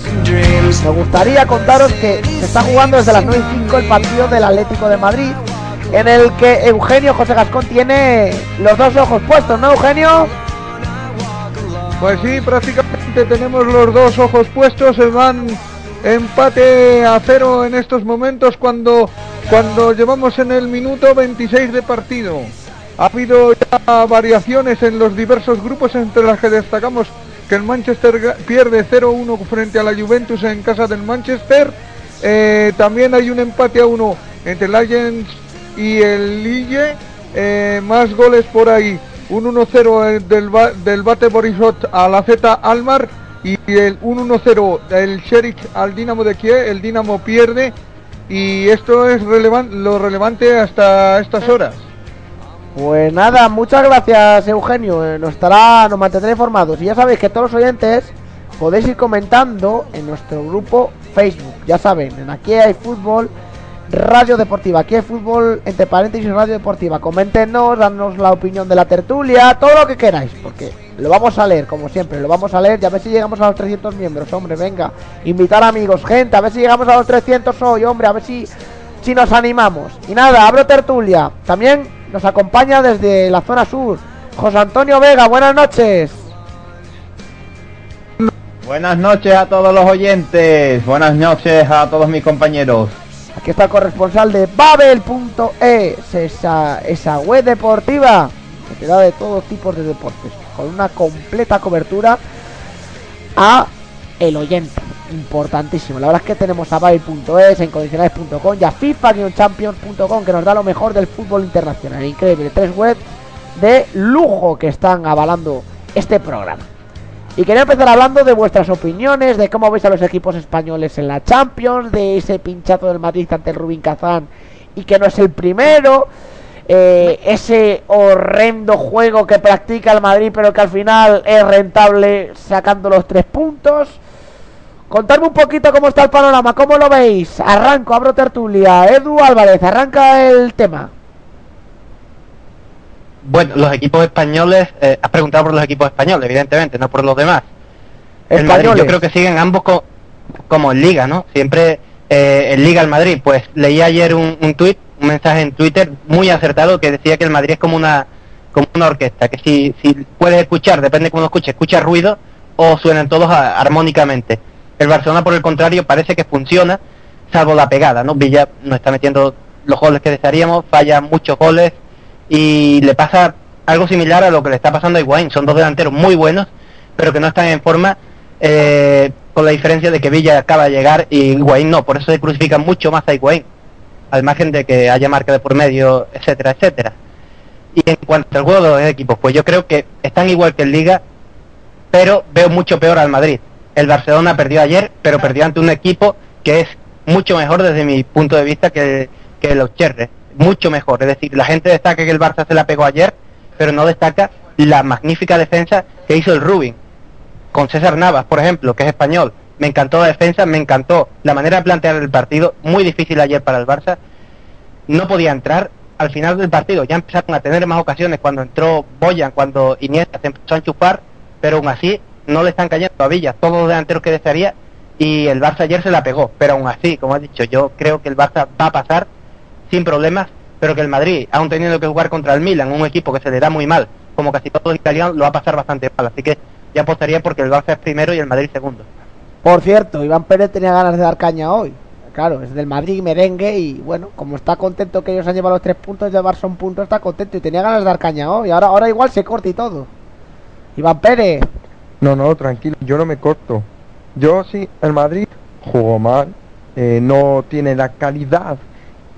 me gustaría contaros que se está jugando desde las 9 y 5 el partido del Atlético de Madrid, en el que Eugenio José Gascón tiene los dos ojos puestos, ¿no, Eugenio? Pues sí, prácticamente tenemos los dos ojos puestos, se van empate a cero en estos momentos cuando, cuando llevamos en el minuto 26 de partido. Ha habido ya variaciones en los diversos grupos entre las que destacamos que el Manchester pierde 0-1 frente a la Juventus en casa del Manchester. Eh, también hay un empate a uno entre el Ajax y el Lille. Eh, más goles por ahí. Un 1-0 del, del Bate Borisov a la Z Almar y el un 1-0 del Sheriff al Dinamo de Kiev. El Dinamo pierde y esto es lo relevante hasta estas horas. Pues nada, muchas gracias Eugenio, eh, nos estará, nos mantendrá informados y ya sabéis que todos los oyentes podéis ir comentando en nuestro grupo Facebook, ya saben, en aquí hay fútbol, radio deportiva, aquí hay fútbol entre paréntesis radio deportiva, coméntenos, danos la opinión de la tertulia, todo lo que queráis, porque lo vamos a leer como siempre, lo vamos a leer y a ver si llegamos a los 300 miembros, hombre, venga, invitar amigos, gente, a ver si llegamos a los 300 hoy, hombre, a ver si si nos animamos. Y nada, abro tertulia. También nos acompaña desde la zona sur José Antonio Vega. Buenas noches. Buenas noches a todos los oyentes, buenas noches a todos mis compañeros. Aquí está corresponsal de Babel.es, esa, esa web deportiva que te da de todos tipos de deportes, con una completa cobertura a el oyente. Importantísimo. La verdad es que tenemos a Babel.es, en condicionales.com y a FIFA-champions.com que nos da lo mejor del fútbol internacional. Increíble. Tres webs de lujo que están avalando este programa. Y quería empezar hablando de vuestras opiniones, de cómo veis a los equipos españoles en la Champions, de ese pinchazo del Madrid ante el Rubin Kazán y que no es el primero, eh, ese horrendo juego que practica el Madrid pero que al final es rentable sacando los tres puntos. Contadme un poquito cómo está el panorama, cómo lo veis. Arranco, abro tertulia. Edu Álvarez, arranca el tema. Bueno, los equipos españoles, eh, has preguntado por los equipos españoles, evidentemente, no por los demás. El Madrid, yo creo que siguen ambos co- como en Liga, ¿no? Siempre eh, en Liga el Madrid. Pues leí ayer un, un tuit, un mensaje en Twitter muy acertado que decía que el Madrid es como una como una orquesta, que si, si puedes escuchar, depende de cómo lo escuches, escuchas ruido o suenan todos a- armónicamente. El Barcelona, por el contrario, parece que funciona, salvo la pegada, ¿no? Villa no está metiendo los goles que desearíamos, falla muchos goles y le pasa algo similar a lo que le está pasando a Higuaín. Son dos delanteros muy buenos, pero que no están en forma, eh, con la diferencia de que Villa acaba de llegar y Higuaín no. Por eso se crucifican mucho más a Higuaín, al margen de que haya marca de por medio, etcétera, etcétera. Y en cuanto al juego de los equipos, pues yo creo que están igual que en Liga, pero veo mucho peor al Madrid. El Barcelona perdió ayer, pero perdió ante un equipo que es mucho mejor desde mi punto de vista que, que los Cherres. Mucho mejor. Es decir, la gente destaca que el Barça se la pegó ayer, pero no destaca la magnífica defensa que hizo el Rubin. Con César Navas, por ejemplo, que es español, me encantó la defensa, me encantó la manera de plantear el partido, muy difícil ayer para el Barça, no podía entrar, al final del partido ya empezaron a tener más ocasiones cuando entró Boyan, cuando Iniesta se empezó a enchufar, pero aún así no le están cayendo a Villa todos los delanteros que desearía y el Barça ayer se la pegó, pero aún así, como has dicho, yo creo que el Barça va a pasar sin problemas, pero que el Madrid, aún teniendo que jugar contra el Milan, un equipo que se le da muy mal, como casi todos los italianos, lo va a pasar bastante mal, así que ya apostaría porque el Barça es primero y el Madrid segundo. Por cierto, Iván Pérez tenía ganas de dar caña hoy. Claro, es del Madrid merengue y bueno, como está contento que ellos han llevado los tres puntos, llevarse un punto está contento y tenía ganas de dar caña hoy. Ahora, ahora igual se corta y todo. Iván Pérez. No, no, tranquilo, yo no me corto. Yo sí, el Madrid jugó mal, eh, no tiene la calidad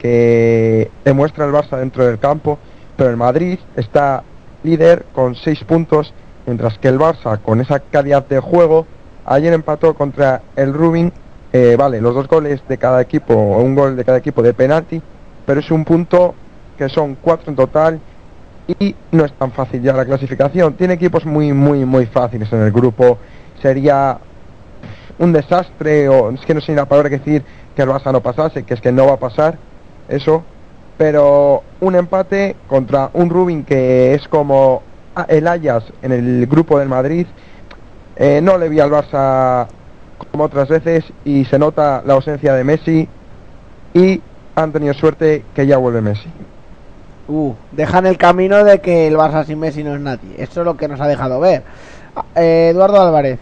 que demuestra el Barça dentro del campo, pero el Madrid está líder con seis puntos, mientras que el Barça con esa calidad de juego ayer empató contra el Rubin, eh, vale, los dos goles de cada equipo, un gol de cada equipo de penalti, pero es un punto que son cuatro en total y no es tan fácil ya la clasificación. Tiene equipos muy, muy, muy fáciles en el grupo. Sería un desastre, o es que no sé la palabra que decir que el Barça no pasase, que es que no va a pasar eso, pero un empate contra un Rubin que es como el Ayas en el grupo del Madrid, eh, no le vi al Barça como otras veces y se nota la ausencia de Messi y han tenido suerte que ya vuelve Messi. Uh, dejan el camino de que el Barça sin Messi no es nadie. Eso es lo que nos ha dejado ver. Ah, eh, Eduardo Álvarez.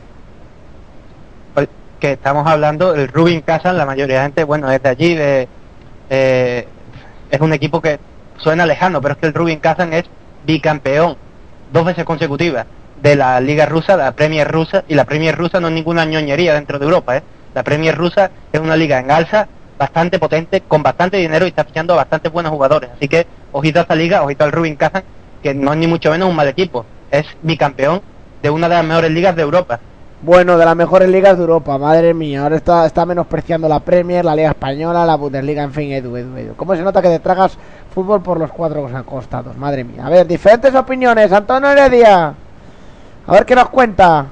Que estamos hablando, el Rubin Casas, la mayoría de gente, bueno, es de allí, de, eh, es un equipo que suena lejano, pero es que el Rubin Kazan es bicampeón dos veces consecutivas de la Liga Rusa, la Premier Rusa, y la Premier Rusa no es ninguna ñoñería dentro de Europa, ¿eh? La Premier Rusa es una liga en alza, bastante potente, con bastante dinero y está fichando bastante buenos jugadores. Así que ojito a esta liga, ojito al Rubin Kazan, que no es ni mucho menos un mal equipo, es bicampeón de una de las mejores ligas de Europa. Bueno, de las mejores ligas de Europa, madre mía. Ahora está, está menospreciando la Premier, la Liga Española, la Bundesliga, en fin, edu, edu, edu. ¿Cómo se nota que te tragas fútbol por los cuatro costados? Madre mía. A ver, diferentes opiniones. Antonio Heredia. A ver qué nos cuenta.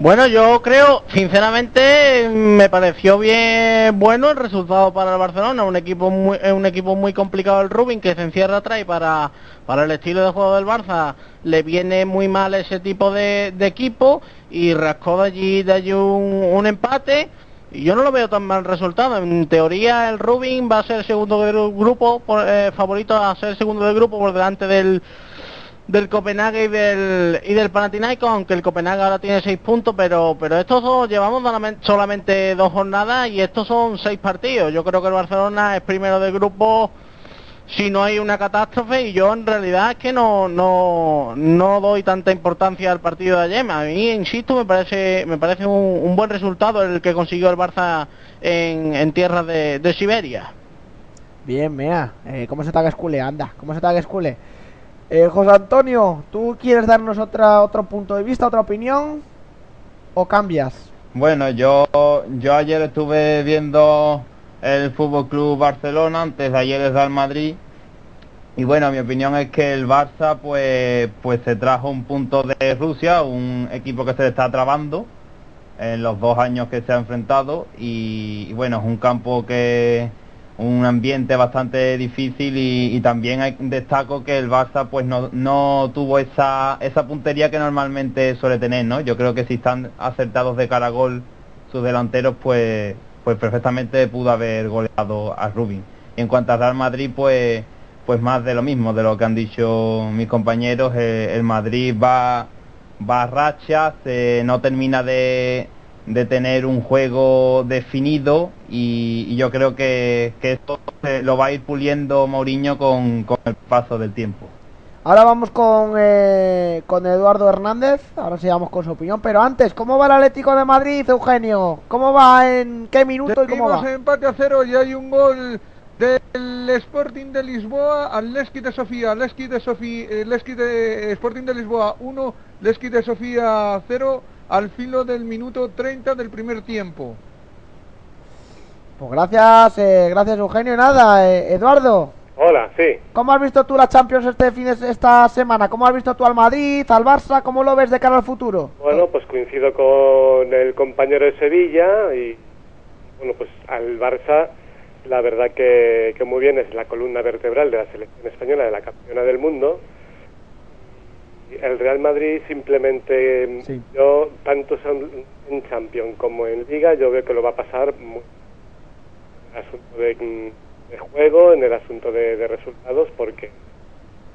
Bueno, yo creo, sinceramente, me pareció bien bueno el resultado para el Barcelona, un equipo muy, un equipo muy complicado el Rubin que se encierra atrás y para, para el estilo de juego del Barça le viene muy mal ese tipo de, equipo y rascó de allí, de allí un, un empate y yo no lo veo tan mal resultado. En teoría el Rubin va a ser el segundo del grupo, por, eh, favorito a ser segundo del grupo por delante del del Copenhague y del, y del Panathinaikos, aunque el Copenhague ahora tiene seis puntos, pero, pero estos dos llevamos solamente dos jornadas y estos son seis partidos. Yo creo que el Barcelona es primero del grupo si no hay una catástrofe y yo en realidad es que no, no, no doy tanta importancia al partido de ayer. A mí, insisto, me parece, me parece un, un buen resultado el que consiguió el Barça en, en tierras de, Siberia. Bien, mea. Eh, ¿Cómo se taga escule? Anda, ¿cómo se taga escule? Eh, José Antonio, ¿tú quieres darnos otra, otro punto de vista, otra opinión? ¿O cambias? Bueno, yo, yo ayer estuve viendo el Fútbol Club Barcelona, antes de ayer es Real Madrid. Y bueno, mi opinión es que el Barça pues, pues se trajo un punto de Rusia, un equipo que se le está trabando en los dos años que se ha enfrentado. Y, y bueno, es un campo que, un ambiente bastante difícil y, también destaco que el Barça pues no, no tuvo esa, esa puntería que normalmente suele tener, ¿no? Yo creo que si están acertados de cara a gol sus delanteros pues pues perfectamente pudo haber goleado a Rubin. En cuanto a Real Madrid pues pues más de lo mismo de lo que han dicho mis compañeros, el Madrid va va a rachas, eh, no termina de de tener un juego definido y, y yo creo que, que esto lo va a ir puliendo Mourinho con, con, el paso del tiempo. Ahora vamos con, eh, con Eduardo Hernández, ahora sí vamos con su opinión, pero antes, ¿cómo va el Atlético de Madrid, Eugenio? ¿Cómo va, en qué minuto y cómo va? empate a cero y hay un gol del Sporting de Lisboa al Leski de Sofía, Leski de Sofía, eh, Leski de Sporting de Lisboa 1, Leski de Sofía 0 al filo del minuto 30 del primer tiempo. Pues gracias, eh, gracias Eugenio. Nada, eh, Eduardo, Hola, sí. ¿Cómo has visto tú la Champions este fin de esta semana? ¿Cómo has visto tú al Madrid, al Barça? ¿Cómo lo ves de cara al futuro? Bueno, pues coincido con el compañero de Sevilla y, bueno, pues al Barça, la verdad que, que muy bien, es la columna vertebral de la selección española, de la campeona del mundo. El Real Madrid simplemente, yo, tanto en Champions como en Liga, yo veo que lo va a pasar muy en el asunto de, de juego, en el asunto de, de resultados, porque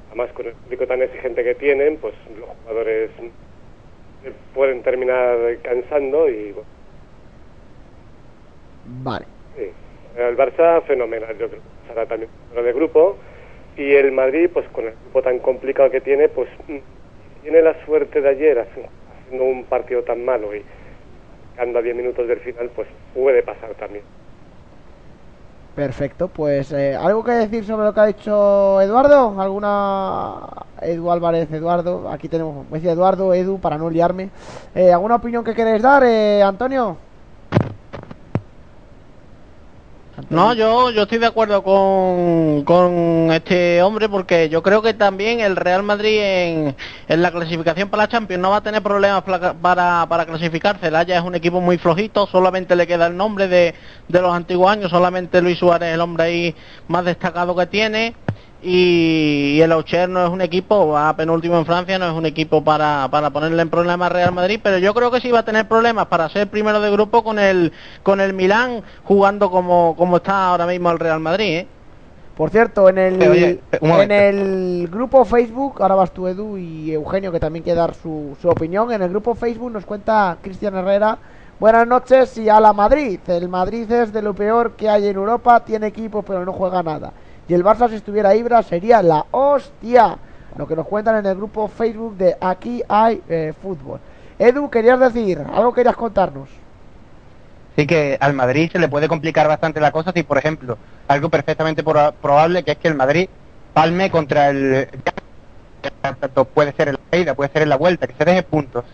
además con el público tan exigente que tienen, pues los jugadores pueden terminar cansando y bueno, Vale. sí. el Barça fenomenal, yo creo que pasará también de grupo y el Madrid pues con el grupo tan complicado que tiene, pues mm, tiene la suerte de ayer haci- haciendo un partido tan malo y quedando a 10 minutos del final, pues puede pasar también. Perfecto, pues eh, ¿algo que decir sobre lo que ha dicho Eduardo? ¿Alguna... Edu Álvarez, Eduardo, aquí tenemos, decía Eduardo, Edu, para no liarme. Eh, ¿Alguna opinión que queréis dar, eh, Antonio? No, yo, yo estoy de acuerdo con, con este hombre porque yo creo que también el Real Madrid en, en la clasificación para la Champions no va a tener problemas para, para, clasificarse. El Haya es un equipo muy flojito, solamente le queda el nombre de, de los antiguos años, solamente Luis Suárez es el hombre ahí más destacado que tiene. Y, el Auxerre no es un equipo, va penúltimo en Francia, no es un equipo para, para ponerle en problemas al Real Madrid, pero yo creo que sí va a tener problemas para ser primero de grupo con el con el Milán jugando como, como está ahora mismo el Real Madrid, ¿eh? Por cierto, en el, oye, en el grupo Facebook, ahora vas tú Edu y Eugenio que también quiere dar su, su opinión, en el grupo Facebook nos cuenta Cristian Herrera, buenas noches y a la Madrid, el Madrid es de lo peor que hay en Europa, tiene equipo pero no juega nada, y el Barça si estuviera Ibra sería la hostia, lo que nos cuentan en el grupo Facebook de Aquí hay eh, fútbol. Edu, querías decir, algo querías contarnos. Sí que al Madrid se le puede complicar bastante la cosa si, por ejemplo, algo perfectamente proba- probable que es que el Madrid palme contra el... tanto Puede ser en la ida, puede ser en la vuelta, que se deje puntos.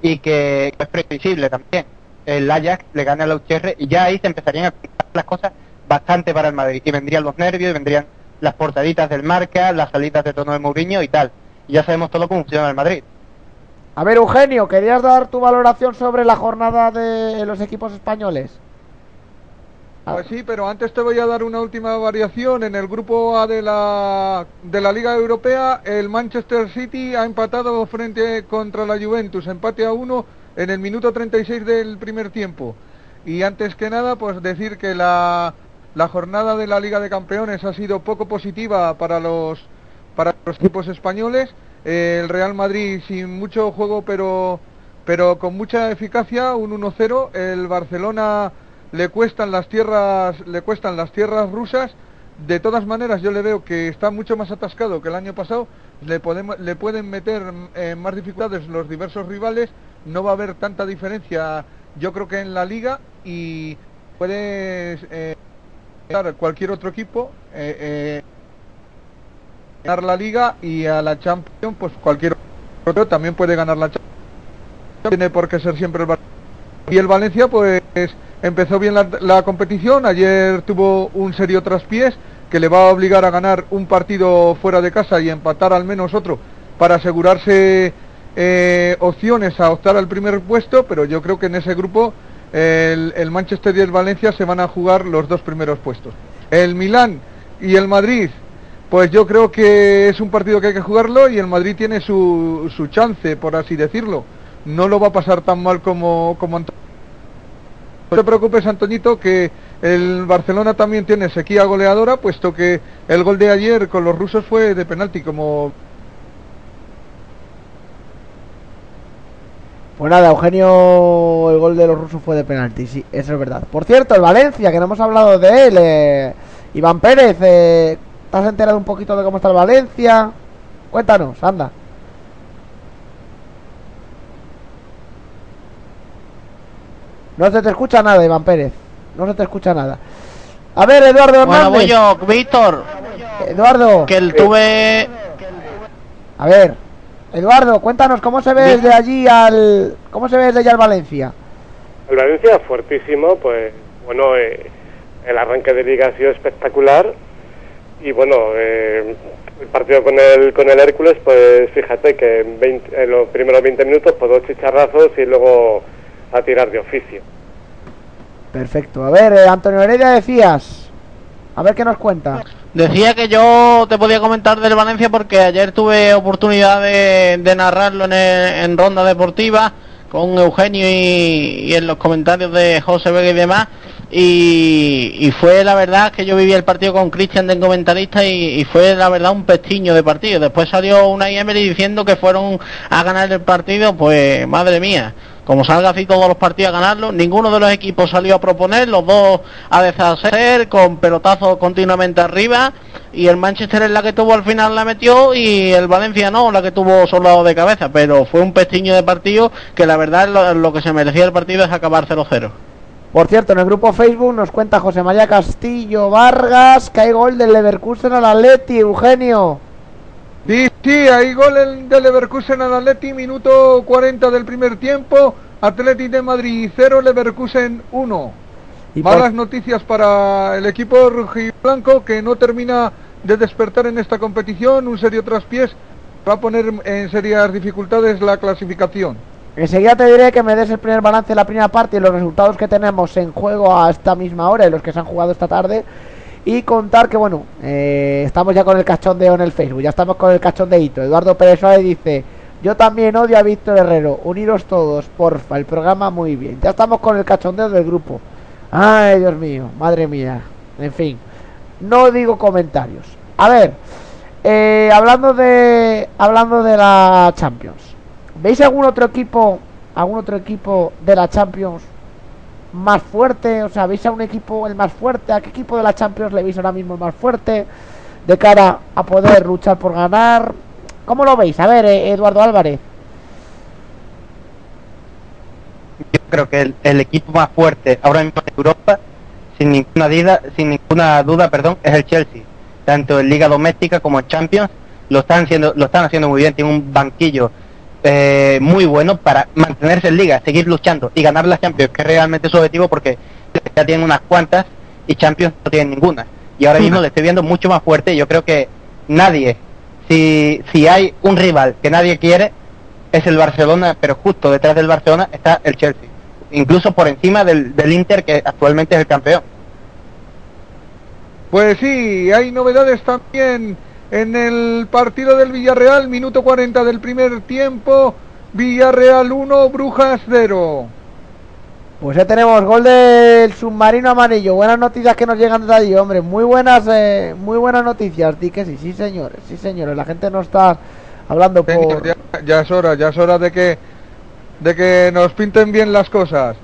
Y que, que es previsible también. El Ajax le gana al Auxerre y ya ahí se empezarían a complicar las cosas bastante para el Madrid. Y vendrían los nervios, y vendrían las portaditas del marca, las salidas de tono de Mourinho y tal. Y ya sabemos todo cómo funciona el Madrid. A ver, Eugenio, ¿querías dar tu valoración sobre la jornada de los equipos españoles? Pues sí, pero antes te voy a dar una última variación. En el grupo A de la, de la Liga Europea, el Manchester City ha empatado frente contra la Juventus, empate a uno en el minuto 36 del primer tiempo. Y antes que nada, pues decir que la, la jornada de la Liga de Campeones ha sido poco positiva para los, para los equipos españoles. Eh, el Real Madrid sin mucho juego, pero, pero con mucha eficacia, un 1-0. El Barcelona le cuestan las tierras, le cuestan las tierras rusas. De todas maneras, yo le veo que está mucho más atascado que el año pasado. Le, podemos, le pueden meter eh, más dificultades los diversos rivales. No va a haber tanta diferencia, yo creo que en la liga y puede eh, cualquier otro equipo. eh, eh, ganar la liga y a la Champions, pues cualquier otro también puede ganar la Champions. Tiene por qué ser siempre el. Y el Valencia, pues empezó bien la, la competición. Ayer tuvo un serio traspiés que le va a obligar a ganar un partido fuera de casa y empatar al menos otro para asegurarse eh, opciones a optar al primer puesto. Pero yo creo que en ese grupo el, Manchester y el Valencia se van a jugar los dos primeros puestos. El Milán y el Madrid pues yo creo que es un partido que hay que jugarlo y el Madrid tiene su, su chance, por así decirlo. No lo va a pasar tan mal como, como Anto- No te preocupes, Antoñito, que el Barcelona también tiene sequía goleadora, puesto que el gol de ayer con los rusos fue de penalti, como Pues nada, Eugenio, el gol de los rusos fue de penalti, sí, eso es verdad. Por cierto, el Valencia, que no hemos hablado de él, eh, Iván Pérez, eh, ¿te has enterado un poquito de cómo está el Valencia? Cuéntanos, anda. No se te escucha nada, Iván Pérez. No se te escucha nada. A ver, Eduardo Bueno, voy Hernández. yo, Víctor. Eduardo. Que el tuve... A ver, Eduardo, cuéntanos cómo se ve desde allí al... ¿Cómo se ve desde allí al Valencia? El Valencia fuertísimo, pues bueno, eh, el arranque de liga ha sido espectacular y bueno, eh, el partido con el, con el Hércules, pues fíjate que en, 20 en los primeros 20 minutos, pues dos chicharrazos y luego a tirar de oficio. Perfecto. A ver, eh, Antonio Heredia decías. A ver qué nos cuenta. Decía que yo te podía comentar del Valencia porque ayer tuve oportunidad de, narrarlo en, el- en Ronda Deportiva con Eugenio y, en los comentarios de José Vega y demás. Y, fue la verdad que yo viví el partido con Cristian de comentarista y, y fue la verdad un pestiño de partido. Después salió una Emery diciendo que fueron a ganar el partido, pues madre mía. Como salga así todos los partidos a ganarlo, ninguno de los equipos salió a proponer, los dos a deshacer, con pelotazos continuamente arriba, y el Manchester es la que tuvo al final la metió y el Valencia no, la que tuvo solo de cabeza, pero fue un pestiño de partido que la verdad lo, lo que se merecía el partido es acabar 0-0. Por cierto, en el grupo Facebook nos cuenta José María Castillo Vargas que hay gol del Leverkusen al Atleti, Eugenio. Sí, sí, hay gol el del Leverkusen al Atleti, minuto 40 del primer tiempo. Atleti de Madrid 0, Leverkusen 1. Y por- Malas noticias para el equipo rojiblanco que no termina de despertar en esta competición. Un serio traspiés va a poner en serias dificultades la clasificación. Enseguida te diré que me des el primer balance de la primera parte y los resultados que tenemos en juego a esta misma hora y los que se han jugado esta tarde. Y contar que, bueno, eh, estamos ya con el cachondeo en el Facebook, ya estamos con el cachondeito. Eduardo Pérez Suárez dice: Yo también odio a Víctor Herrero, uniros todos, porfa, el programa muy bien. Ya estamos con el cachondeo del grupo. Ay, Dios mío, madre mía. En fin, no digo comentarios. A ver, eh, hablando de hablando de la Champions. ¿Veis algún otro equipo, algún otro equipo de la Champions más fuerte? O sea, ¿veis a un equipo el más fuerte? ¿A qué equipo de la Champions le veis ahora mismo el más fuerte? De cara a poder luchar por ganar. ¿Cómo lo veis? A ver, eh, Eduardo Álvarez. Yo creo que el, equipo más fuerte ahora mismo en Europa, sin ninguna duda, sin ninguna duda, perdón, es el Chelsea. Tanto en Liga Doméstica como en Champions lo están haciendo, lo están haciendo muy bien. Tiene un banquillo eh, muy bueno para mantenerse en Liga, seguir luchando y ganar las Champions, que es realmente su objetivo, porque ya tienen unas cuantas y Champions no tienen ninguna. Y ahora mismo le estoy viendo mucho más fuerte. y Yo creo que nadie, si, si hay un rival que nadie quiere, es el Barcelona, pero justo detrás del Barcelona está el Chelsea. Incluso por encima del, del Inter, que actualmente es el campeón. Pues sí, hay novedades también en el partido del Villarreal, minuto 40 del primer tiempo. Villarreal 1, Brujas 0. Pues ya tenemos gol del submarino amarillo. Buenas noticias que nos llegan desde allí, hombre. Muy buenas, eh, muy buenas noticias. Di que sí, sí señores, sí señores. La gente no está hablando por... Ya, ya es hora, ya es hora de que de que nos pinten bien las cosas.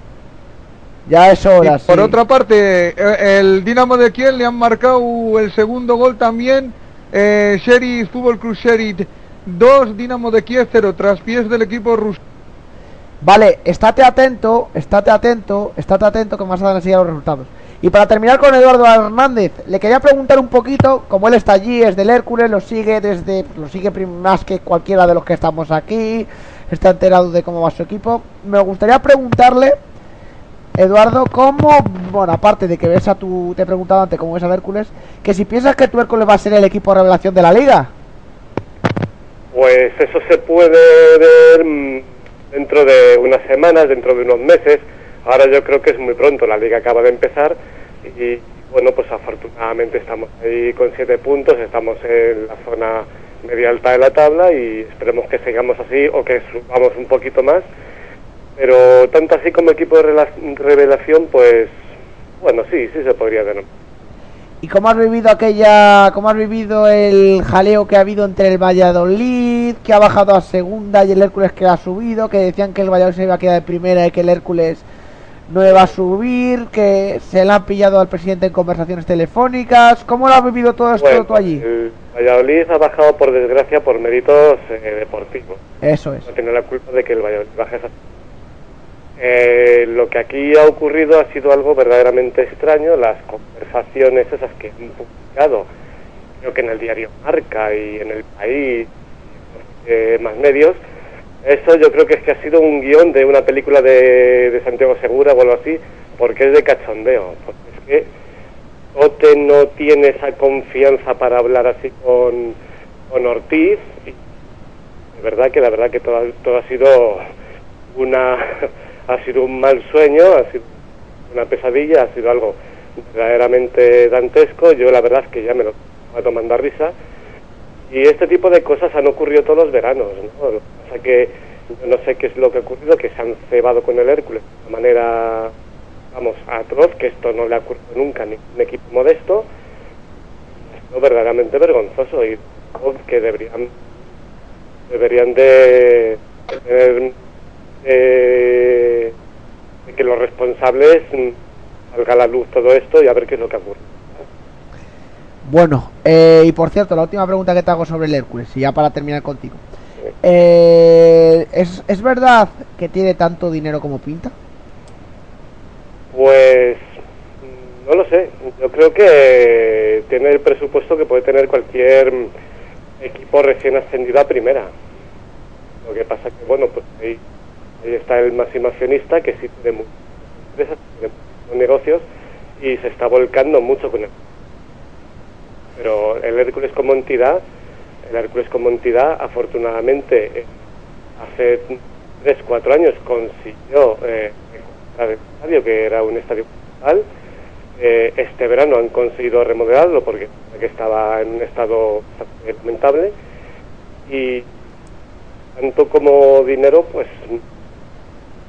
Ya es hora, Y por sí. otra parte, eh, el Dinamo de Kiel le han marcado el segundo gol también. Eh, Sheriff, Fútbol Cruz Sheriff 2, Dinamo de Kiev 0, tras pies del equipo ruso. Vale, estate atento, estate atento, estate atento que más adelante los resultados. Y para terminar con Eduardo Hernández, le quería preguntar un poquito, como él está allí, es del Hércules, lo sigue desde, lo sigue más que cualquiera de los que estamos aquí, está enterado de cómo va su equipo. Me gustaría preguntarle, Eduardo, cómo, bueno, aparte de que ves a tu, te he preguntado antes cómo ves al Hércules, que si piensas que tu Hércules va a ser el equipo revelación de la liga. Pues eso se puede ver mm, dentro de unas semanas, dentro de unos meses. Ahora yo creo que es muy pronto, la liga acaba de empezar y bueno, pues afortunadamente estamos ahí con siete puntos, estamos en la zona media alta de la tabla y esperemos que sigamos así o que subamos un poquito más. Pero tanto así como equipo de revelación, pues bueno, sí, sí se podría denominar. ¿Y cómo has vivido aquella, cómo has vivido el jaleo que ha habido entre el Valladolid, que ha bajado a segunda y el Hércules que ha subido, que decían que el Valladolid se iba a quedar de primera y que el Hércules no iba a subir, que se le han pillado al presidente en conversaciones telefónicas? ¿Cómo lo has vivido todo esto Bueno, tú allí? el Valladolid ha bajado por desgracia por méritos eh, deportivos. Eso es. no tiene la culpa de que el Valladolid baje esa... Eh, lo que aquí ha ocurrido ha sido algo verdaderamente extraño, las conversaciones esas que han publicado, creo que en el diario Marca y en el país, eh, más medios, eso yo creo que es que ha sido un guion de una película de, Santiago Segura o algo así, porque es de cachondeo, porque es que Ote no tiene esa confianza para hablar así con, con Ortiz. Y de verdad que la verdad que todo, todo ha sido una ha sido un mal sueño, ha sido una pesadilla, ha sido algo verdaderamente dantesco. Yo la verdad es que ya me lo estoy tomando a risa. Y este tipo de cosas han ocurrido todos los veranos, ¿no? Pasa es que yo no sé qué es lo que ha ocurrido, que se han cebado con el Hércules de una manera, vamos, atroz, que esto no le ha ocurrido nunca a ningún equipo modesto. Es verdaderamente vergonzoso y que deberían deberían de tener eh, que los responsables salga a la luz todo esto y a ver qué es lo que ocurre. Bueno, eh, y por cierto, la última pregunta que te hago sobre el Hércules, y ya para terminar contigo. Eh, ¿es, ¿Es verdad que tiene tanto dinero como pinta? Pues no lo sé. Yo creo que tiene el presupuesto que puede tener cualquier equipo recién ascendido a primera. Lo que pasa que, bueno, pues ahí, ahí está el máximo accionista que sí muchas empresas, muchos negocios y se está volcando mucho con él. Pero el Hércules como entidad, el Hércules como entidad, afortunadamente, eh, hace 3, 4 años consiguió eh, el estadio, que era un estadio municipal. Eh, este verano han conseguido remodelarlo porque que estaba en un estado lamentable. Y tanto como dinero, pues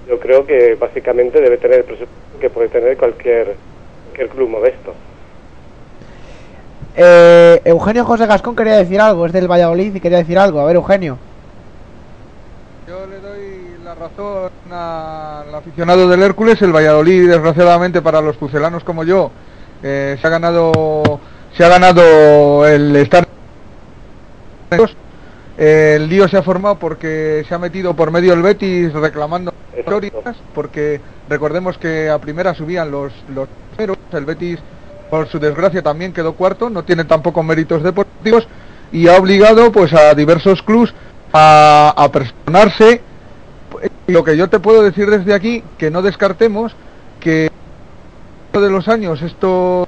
yo creo que básicamente debe tener el presupuesto que puede tener cualquier, cualquier club modesto. Eh, Eugenio José Gascón quería decir algo, es del Valladolid y quería decir algo. A ver, Eugenio. Yo le doy la razón al aficionado del Hércules. El Valladolid, desgraciadamente para los pucelanos como yo, eh, se ha ganado se ha ganado el estar. El lío se ha formado porque se ha metido por medio el Betis reclamando victorias, porque recordemos que a primera subían los los primeros, el Betis por su desgracia también quedó cuarto, no tiene tampoco méritos deportivos y ha obligado pues a diversos clubs a, a personarse. Lo que yo te puedo decir desde aquí, que no descartemos que de los años esto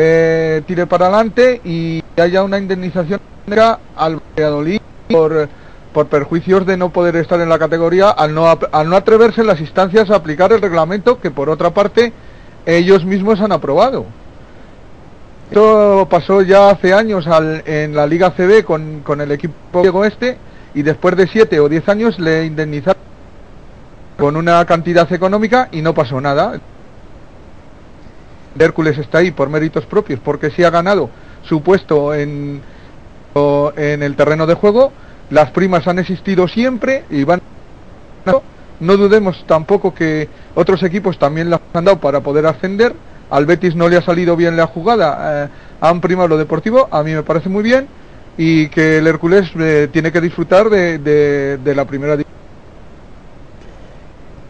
eh, tire para adelante y haya una indemnización al Valladolid por, por perjuicios de no poder estar en la categoría al no, al no atreverse en las instancias a aplicar el reglamento que por otra parte ellos mismos han aprobado. Esto pasó ya hace años al- en la Liga CB con, con el equipo griego este y después de siete o diez años le indemnizaron con una cantidad económica y no pasó nada. Hércules está ahí por méritos propios porque sí ha ganado su puesto en, en el terreno de juego. Las primas han existido siempre y van. No dudemos tampoco que otros equipos también las han dado para poder ascender. Al Betis no le ha salido bien la jugada, eh, han primado lo deportivo, a mí me parece muy bien. Y que el Hércules eh, tiene que disfrutar de, de- de la primera división.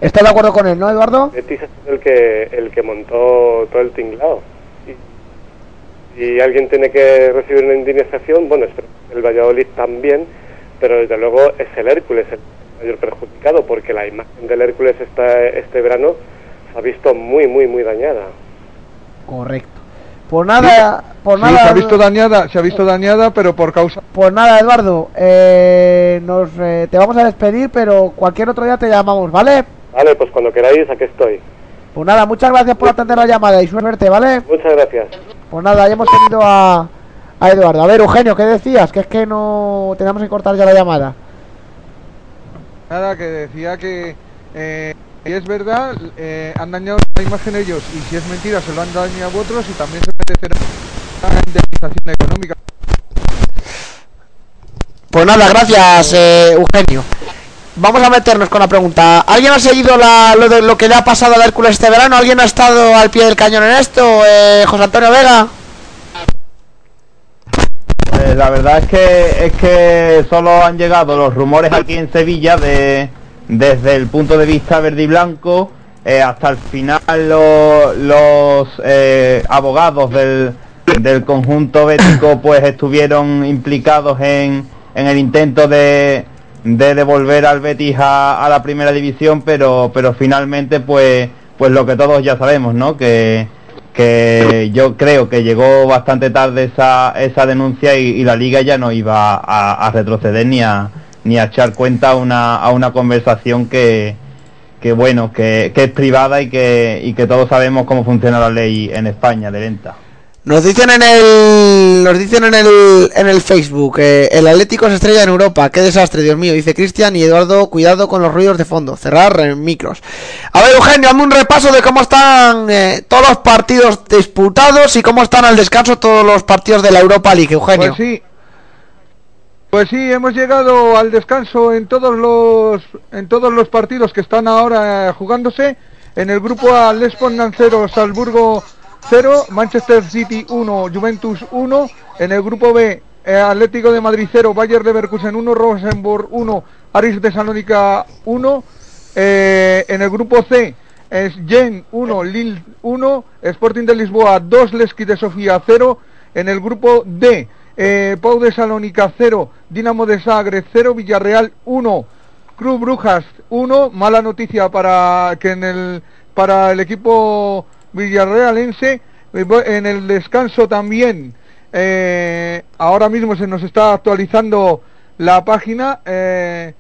¿Estás de acuerdo con él, no, Eduardo? Betis es el que el que montó todo el tinglado. Y, alguien tiene que recibir una indemnización, bueno, espero que el Valladolid también, pero desde luego es el Hércules el mayor perjudicado, porque la imagen del Hércules esta, este verano se ha visto muy, muy, muy dañada. Correcto. Pues nada, pues Sí, nada. se ha visto dañada, se ha visto dañada, pero por causa Pues nada, Eduardo, eh, nos, eh, te vamos a despedir, pero cualquier otro día te llamamos, ¿vale? Vale, pues cuando queráis, aquí estoy. Pues nada, muchas gracias por atender la llamada y suerte, ¿vale? Muchas gracias. Pues nada, ya hemos tenido a, a Eduardo. A ver, Eugenio, ¿qué decías? Que es que no tenemos que cortar ya la llamada. Nada, que decía que eh, si es verdad, eh, han dañado la imagen ellos y si es mentira se lo han dañado otros y también se merecerá una indemnización económica. Pues nada, gracias, eh, Eugenio. Vamos a meternos con la pregunta. ¿Alguien ha seguido lo, que le ha pasado al Hércules este verano? ¿Alguien ha estado al pie del cañón en esto? Eh, José Antonio Vega. Eh, la verdad es que es que solo han llegado los rumores aquí en Sevilla de desde el punto de vista verde y blanco eh, hasta el final lo- los eh, abogados del, del conjunto bético pues estuvieron implicados en, en el intento de, de devolver al Betis a, la primera división pero pero finalmente pues pues lo que todos ya sabemos no que que yo creo que llegó bastante tarde esa, esa denuncia y, la liga ya no iba a, a retroceder ni a, ni a echar cuenta a una, a una conversación que, que bueno, que, que es privada y que, y que todos sabemos cómo funciona la ley en España de venta. Nos dicen en el nos dicen en el en el Facebook eh, el Atlético se estrella en Europa, qué desastre, Dios mío, dice Cristian y Eduardo, cuidado con los ruidos de fondo, cerrar micros. A ver, Eugenio, hazme un repaso de cómo están eh, todos los partidos disputados y cómo están al descanso todos los partidos de la Europa League, Eugenio. Pues sí. Pues sí, hemos llegado al descanso en todos los en todos los partidos que están ahora jugándose. En el grupo A, 0, Salzburgo 0, Manchester City 1, Juventus 1. En el grupo B, eh, Atlético de Madrid 0, Bayer Leverkusen 1, Rosenborg 1, Aris de Salónica 1. Eh, en el grupo C, es Gen 1, Lille 1, Sporting de Lisboa 2, Leski de Sofía 0. En el grupo D, eh, Pau de Salónica 0, Dinamo de Zagreb 0, Villarreal 1, Cruz Brujas 1, mala noticia para que para el equipo villarrealense en el descanso también. Eh, ahora mismo se nos está actualizando la página eh,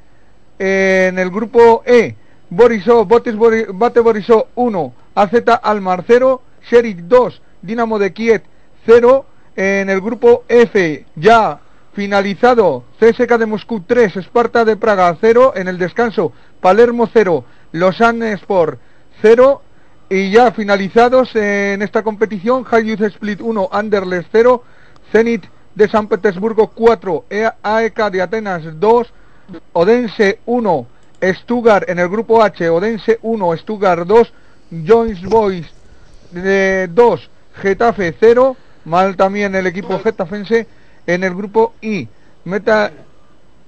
en el grupo E. Borisov, Botes Bate Borisov 1, AZ Almar 0, Sheriff 2, Dinamo de Kiev 0, en el grupo F. Ya finalizado CSK de Moscú 3, Esparta de Praga 0, en el descanso Palermo 0, Lausanne Sport 0, y ya finalizados en esta competición, High Youth Split 1, Anderlecht 0, Zenit de San Petersburgo 4, E- AEK de Atenas 2, Odense 1, Stuttgart en el grupo H, Odense 1, Stuttgart 2, Joins Boys de 2, Getafe 0, mal también el equipo getafense en el grupo I, Meta,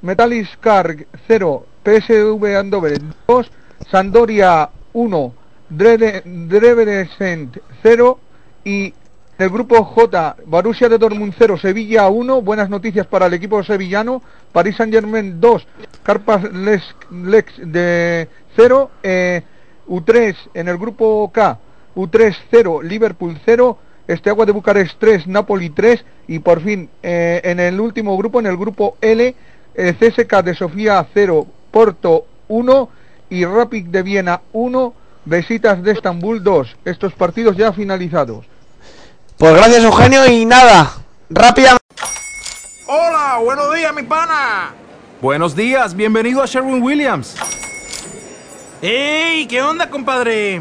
Metaliscar 0, PSV Eindhoven 2, Sandoria 1, Drebrecen 0 y el grupo J, Borussia de Dortmund 0, Sevilla 1, buenas noticias para el equipo sevillano, Paris Saint Germain 2, Carpas Lex, Lex de 0, eh, U3 en el grupo K, U3 0, Liverpool 0, Esteagua de Bucarest 3, Napoli 3 y por fin eh, en el último grupo, en el grupo L, eh, CSK de Sofía 0, Porto 1 y Rapid de Viena 1, Besitas de Estambul 2. Estos partidos ya finalizados. Pues gracias, Eugenio, y nada, rápida. Hola, buenos días, mi pana. Buenos días, bienvenido a Sherwin Williams. ¡Ey! ¿Qué onda, compadre?